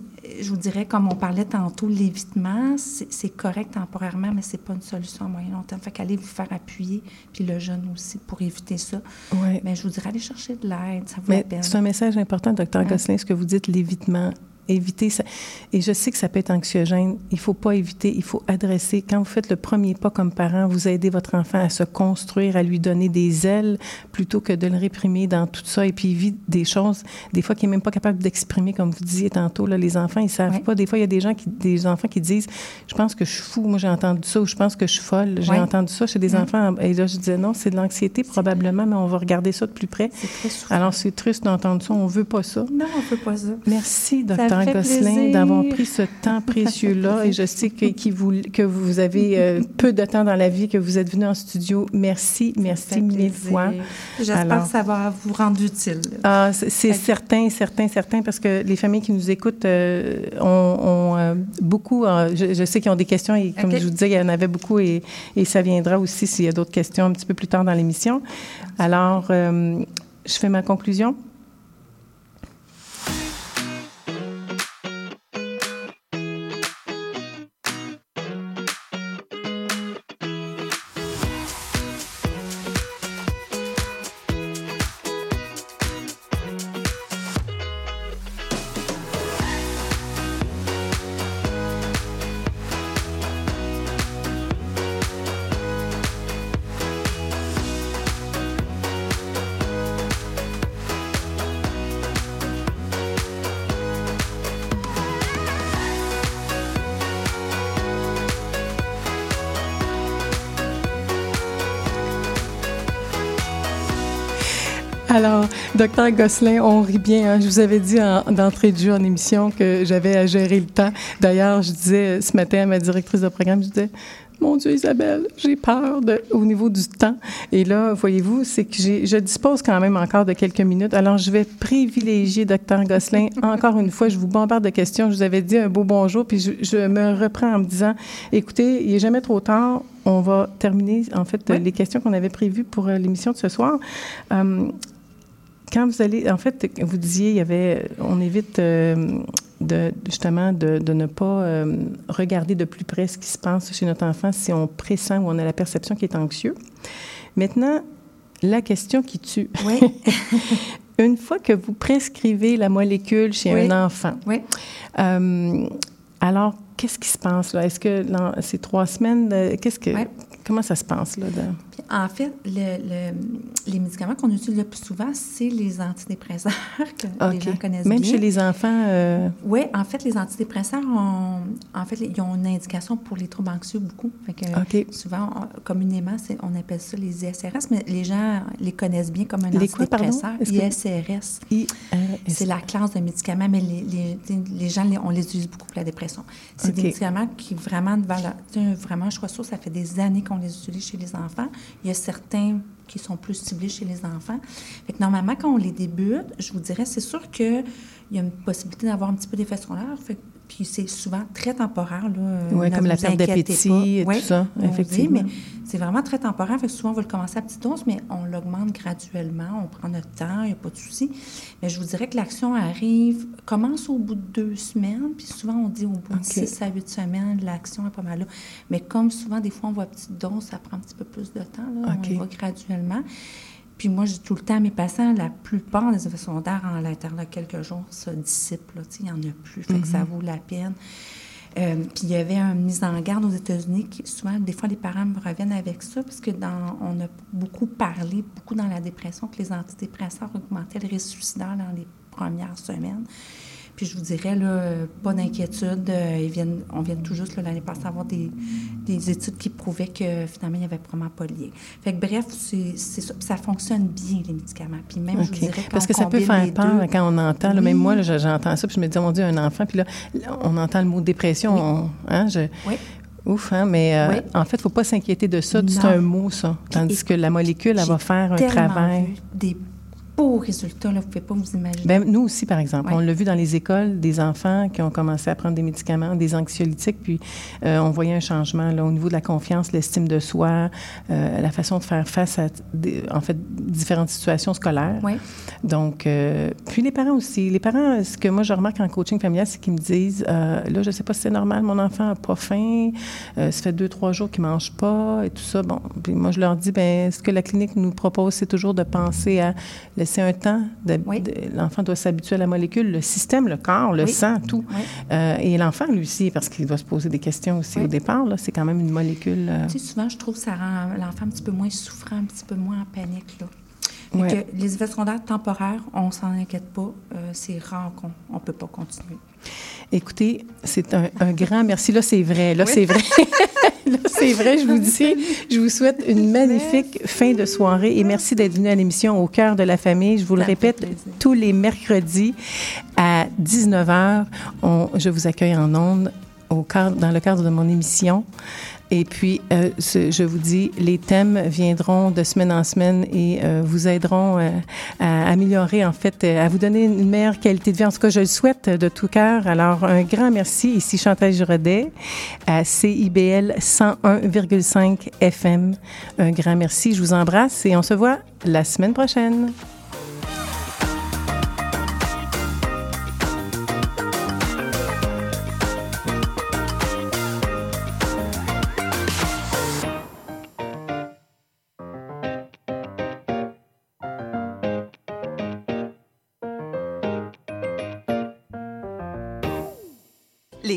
[SPEAKER 8] je vous dirais, comme on parlait tantôt, l'évitement, c'est c'est correct temporairement, mais c'est pas une solution à moyen long terme. Fait qu'allez vous faire appuyer, puis le jeune aussi, pour éviter ça.
[SPEAKER 5] Ouais.
[SPEAKER 8] Mais je vous dirais, allez chercher de l'aide, ça vaut
[SPEAKER 5] Mais
[SPEAKER 8] la peine.
[SPEAKER 5] c'est un message important, docteur Gosselin, ce que vous dites, l'évitement. Éviter ça. Et je sais que ça peut être anxiogène. Il faut pas éviter, il faut adresser. Quand vous faites le premier pas comme parent, vous aidez votre enfant à se construire, à lui donner des ailes, plutôt que de le réprimer dans tout ça. Et puis, il vit des choses, des fois, qu'il n'est même pas capable d'exprimer, comme vous disiez tantôt. Là, les enfants, ils savent pas. Des fois, il y a des gens qui, des enfants qui disent, je pense que je suis fou. Moi, j'ai entendu ça, ou je pense que je suis folle. J'ai entendu ça chez des
[SPEAKER 8] Mm.
[SPEAKER 5] enfants. Et là, je disais, non, c'est de l'anxiété, probablement, mais on va regarder ça de plus près.
[SPEAKER 8] C'est très.
[SPEAKER 5] Alors, c'est triste d'entendre ça. On veut pas ça.
[SPEAKER 8] Non, on peut pas ça.
[SPEAKER 5] Merci, docteur
[SPEAKER 8] fait
[SPEAKER 5] Gosselin, d'avoir pris ce temps *laughs* précieux-là. Et je sais que, vous, que vous avez euh, peu de temps dans la vie, que vous êtes venu en studio. Merci, merci mille
[SPEAKER 8] plaisir.
[SPEAKER 5] fois.
[SPEAKER 8] J'espère que ça va vous rendre utile.
[SPEAKER 5] Ah, c'est certain, certain, certain, parce que les familles qui nous écoutent euh, ont, ont, euh, beaucoup, je, je sais qu'ils ont des questions et comme je vous disais, il y en avait beaucoup et, et ça viendra aussi s'il y a d'autres questions un petit peu plus tard dans l'émission. Alors, je fais ma conclusion. Docteur Gosselin, on rit bien. hein. Je vous avais dit en- d'entrée de jeu en émission que j'avais à gérer le temps. D'ailleurs, je disais ce matin à ma directrice de programme, je disais, mon Dieu, Isabelle, j'ai peur de, au niveau du temps. Et là, voyez-vous, c'est que je dispose quand même encore de quelques minutes. Alors, je vais privilégier docteur Gosselin. Encore une fois, je vous bombarde de questions. Je vous avais dit un beau bonjour, puis je, je me reprends en me disant, écoutez, il n'est jamais trop tard. On va terminer, en fait, les questions qu'on avait prévues pour euh, l'émission de ce soir. Euh, quand vous allez, en fait, vous disiez, il y avait, on évite euh, de, justement de, de ne pas euh, regarder de plus près ce qui se passe chez notre enfant si on pressent ou on a la perception qu'il est anxieux. Maintenant, la question qui tue.
[SPEAKER 8] Oui. *laughs*
[SPEAKER 5] Une fois que vous prescrivez la molécule chez
[SPEAKER 8] Oui.
[SPEAKER 5] un enfant,
[SPEAKER 8] Oui.
[SPEAKER 5] euh, alors qu'est-ce qui se passe là? Est-ce que l'en- ces trois semaines, de- qu'est-ce que, comment ça se passe là de-
[SPEAKER 8] en fait, le- le- les médicaments qu'on utilise le plus souvent, c'est les antidépresseurs que les gens connaissent
[SPEAKER 5] Même
[SPEAKER 8] bien.
[SPEAKER 5] chez les enfants. euh,
[SPEAKER 8] Oui, en fait, les antidépresseurs, ont, en fait, ils ont une indication pour les troubles anxieux beaucoup. Fait que. Souvent, on- communément, on appelle ça les ISRS, mais les gens les connaissent bien comme un
[SPEAKER 5] Les quoi,
[SPEAKER 8] antidépresseur.
[SPEAKER 5] Est-ce que-
[SPEAKER 8] ISRS.
[SPEAKER 5] IRS.
[SPEAKER 8] C'est la classe de médicaments, mais les, les, gens, les- on les utilise beaucoup pour la dépression. C'est des médicaments qui vraiment, de valeur- vraiment, je crois sûr, ça fait des années qu'on les utilise chez les enfants. Il y a certains qui sont plus ciblés chez les enfants. Fait que normalement, quand on les débute, je vous dirais, c'est sûr qu'il y a une possibilité d'avoir un petit peu d'effet secondaire. Fait que- puis c'est souvent très temporaire.
[SPEAKER 5] Ouais,
[SPEAKER 8] Ne
[SPEAKER 5] comme la perte d'appétit et
[SPEAKER 8] Ouais,
[SPEAKER 5] tout ça,
[SPEAKER 8] dit,
[SPEAKER 5] effectivement.
[SPEAKER 8] mais c'est vraiment très temporaire. Fait que souvent, on va le commencer à petite dose, mais on l'augmente graduellement. On prend notre temps, il n'y a pas de souci. Mais je vous dirais que l'action arrive, commence au bout de deux semaines, puis souvent, on dit au bout de six à huit semaines, l'action est pas mal là. Mais comme souvent, des fois, on voit à petite dose, ça prend un petit peu plus de temps. Là. On y va graduellement. Puis moi, je dis tout le temps à mes patients, la plupart des effets secondaires en l'intérieur de quelques jours se dissipent. Il n'y en a plus. Fait que ça vaut la peine. Euh, puis il y avait une mise en garde aux États-Unis qui, souvent, des fois, les parents me reviennent avec ça, parce que dans, on a beaucoup parlé, beaucoup dans la dépression, que les antidépresseurs augmentaient le risque suicidaire dans les premières semaines. Puis je vous dirais, là, pas d'inquiétude. euh, ils viennent, on vient tout juste l'année passée avoir des, des études qui prouvaient que finalement, il n'y avait vraiment pas de lien. Fait que bref, c'est ça. Puis ça fonctionne bien, les médicaments. Puis même, je vous dirais, quand
[SPEAKER 5] Parce que
[SPEAKER 8] on
[SPEAKER 5] ça peut faire peur
[SPEAKER 8] deux-
[SPEAKER 5] quand on entend. là, même
[SPEAKER 8] Oui.
[SPEAKER 5] moi, j'entends ça, puis je me dis, oh mon Dieu, un enfant. Puis là, on entend le mot dépression. on- hein, je-
[SPEAKER 8] Oui.
[SPEAKER 5] Ouf, hein, mais euh,
[SPEAKER 8] Oui.
[SPEAKER 5] en fait, il ne faut pas s'inquiéter de ça. C'est un mot, ça. Tandis
[SPEAKER 8] Et-
[SPEAKER 5] que la molécule, elle va faire un travail.
[SPEAKER 8] vu des beaux résultats, là, vous ne pouvez pas vous imaginer.
[SPEAKER 5] Ben, nous aussi, par exemple.
[SPEAKER 8] Ouais.
[SPEAKER 5] On l'a vu dans les écoles, des enfants qui ont commencé à prendre des médicaments, des anxiolytiques, puis euh, on voyait un changement là, au niveau de la confiance, l'estime de soi, euh, la façon de faire face à, en fait, différentes situations scolaires.
[SPEAKER 8] Oui.
[SPEAKER 5] Donc, euh, puis les parents aussi. Les parents, ce que moi je remarque en coaching familial, c'est qu'ils me disent, là, je ne sais pas si c'est normal, mon enfant n'a pas faim, ça fait deux, trois jours qu'il ne mange pas et tout ça. Bon, puis moi je leur dis, ben ce que la clinique nous propose, c'est toujours de penser à laisser un temps.
[SPEAKER 8] Oui.
[SPEAKER 5] l'enfant doit s'habituer à la molécule, le système, le corps, le
[SPEAKER 8] Oui.
[SPEAKER 5] sang, tout.
[SPEAKER 8] Oui.
[SPEAKER 5] Euh, et l'enfant, lui aussi, parce qu'il doit se poser des questions aussi au départ, là, c'est quand même une molécule. euh,
[SPEAKER 8] Tu sais, souvent, je trouve que ça rend l'enfant un petit peu moins souffrant, un petit peu moins en panique. Là. Que les effets secondaires temporaires, on s'en inquiète pas. euh, c'est rare qu'on ne peut pas continuer.
[SPEAKER 5] Écoutez, c'est un, un grand merci. Là, c'est vrai. Là, c'est vrai. *laughs* là, c'est vrai, je vous dis. Je vous souhaite une magnifique fin de soirée et merci d'être venu à l'émission Au cœur de la famille. Je vous le
[SPEAKER 8] Ça
[SPEAKER 5] répète, tous les mercredis à 19h, on- je vous accueille en ondes au cadre, dans le cadre de mon émission. Et puis, euh, je vous dis, les thèmes viendront de semaine en semaine et euh, vous aideront euh, à améliorer, en fait, à vous donner une meilleure qualité de vie. En tout cas, je le souhaite de tout cœur. Alors, un grand merci. Ici Chantal Giraudet à CIBL 101,5 FM. Un grand merci. Je vous embrasse et on se voit la semaine prochaine.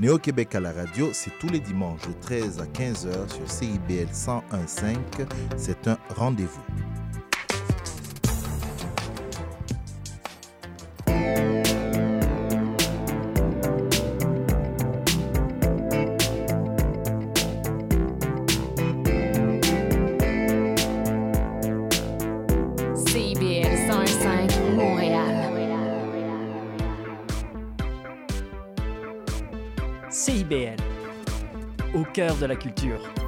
[SPEAKER 9] Néo-Québec à la radio, c'est tous les dimanches de 13 à 15h sur CIBL 101.5. C'est un rendez-vous.
[SPEAKER 10] La culture.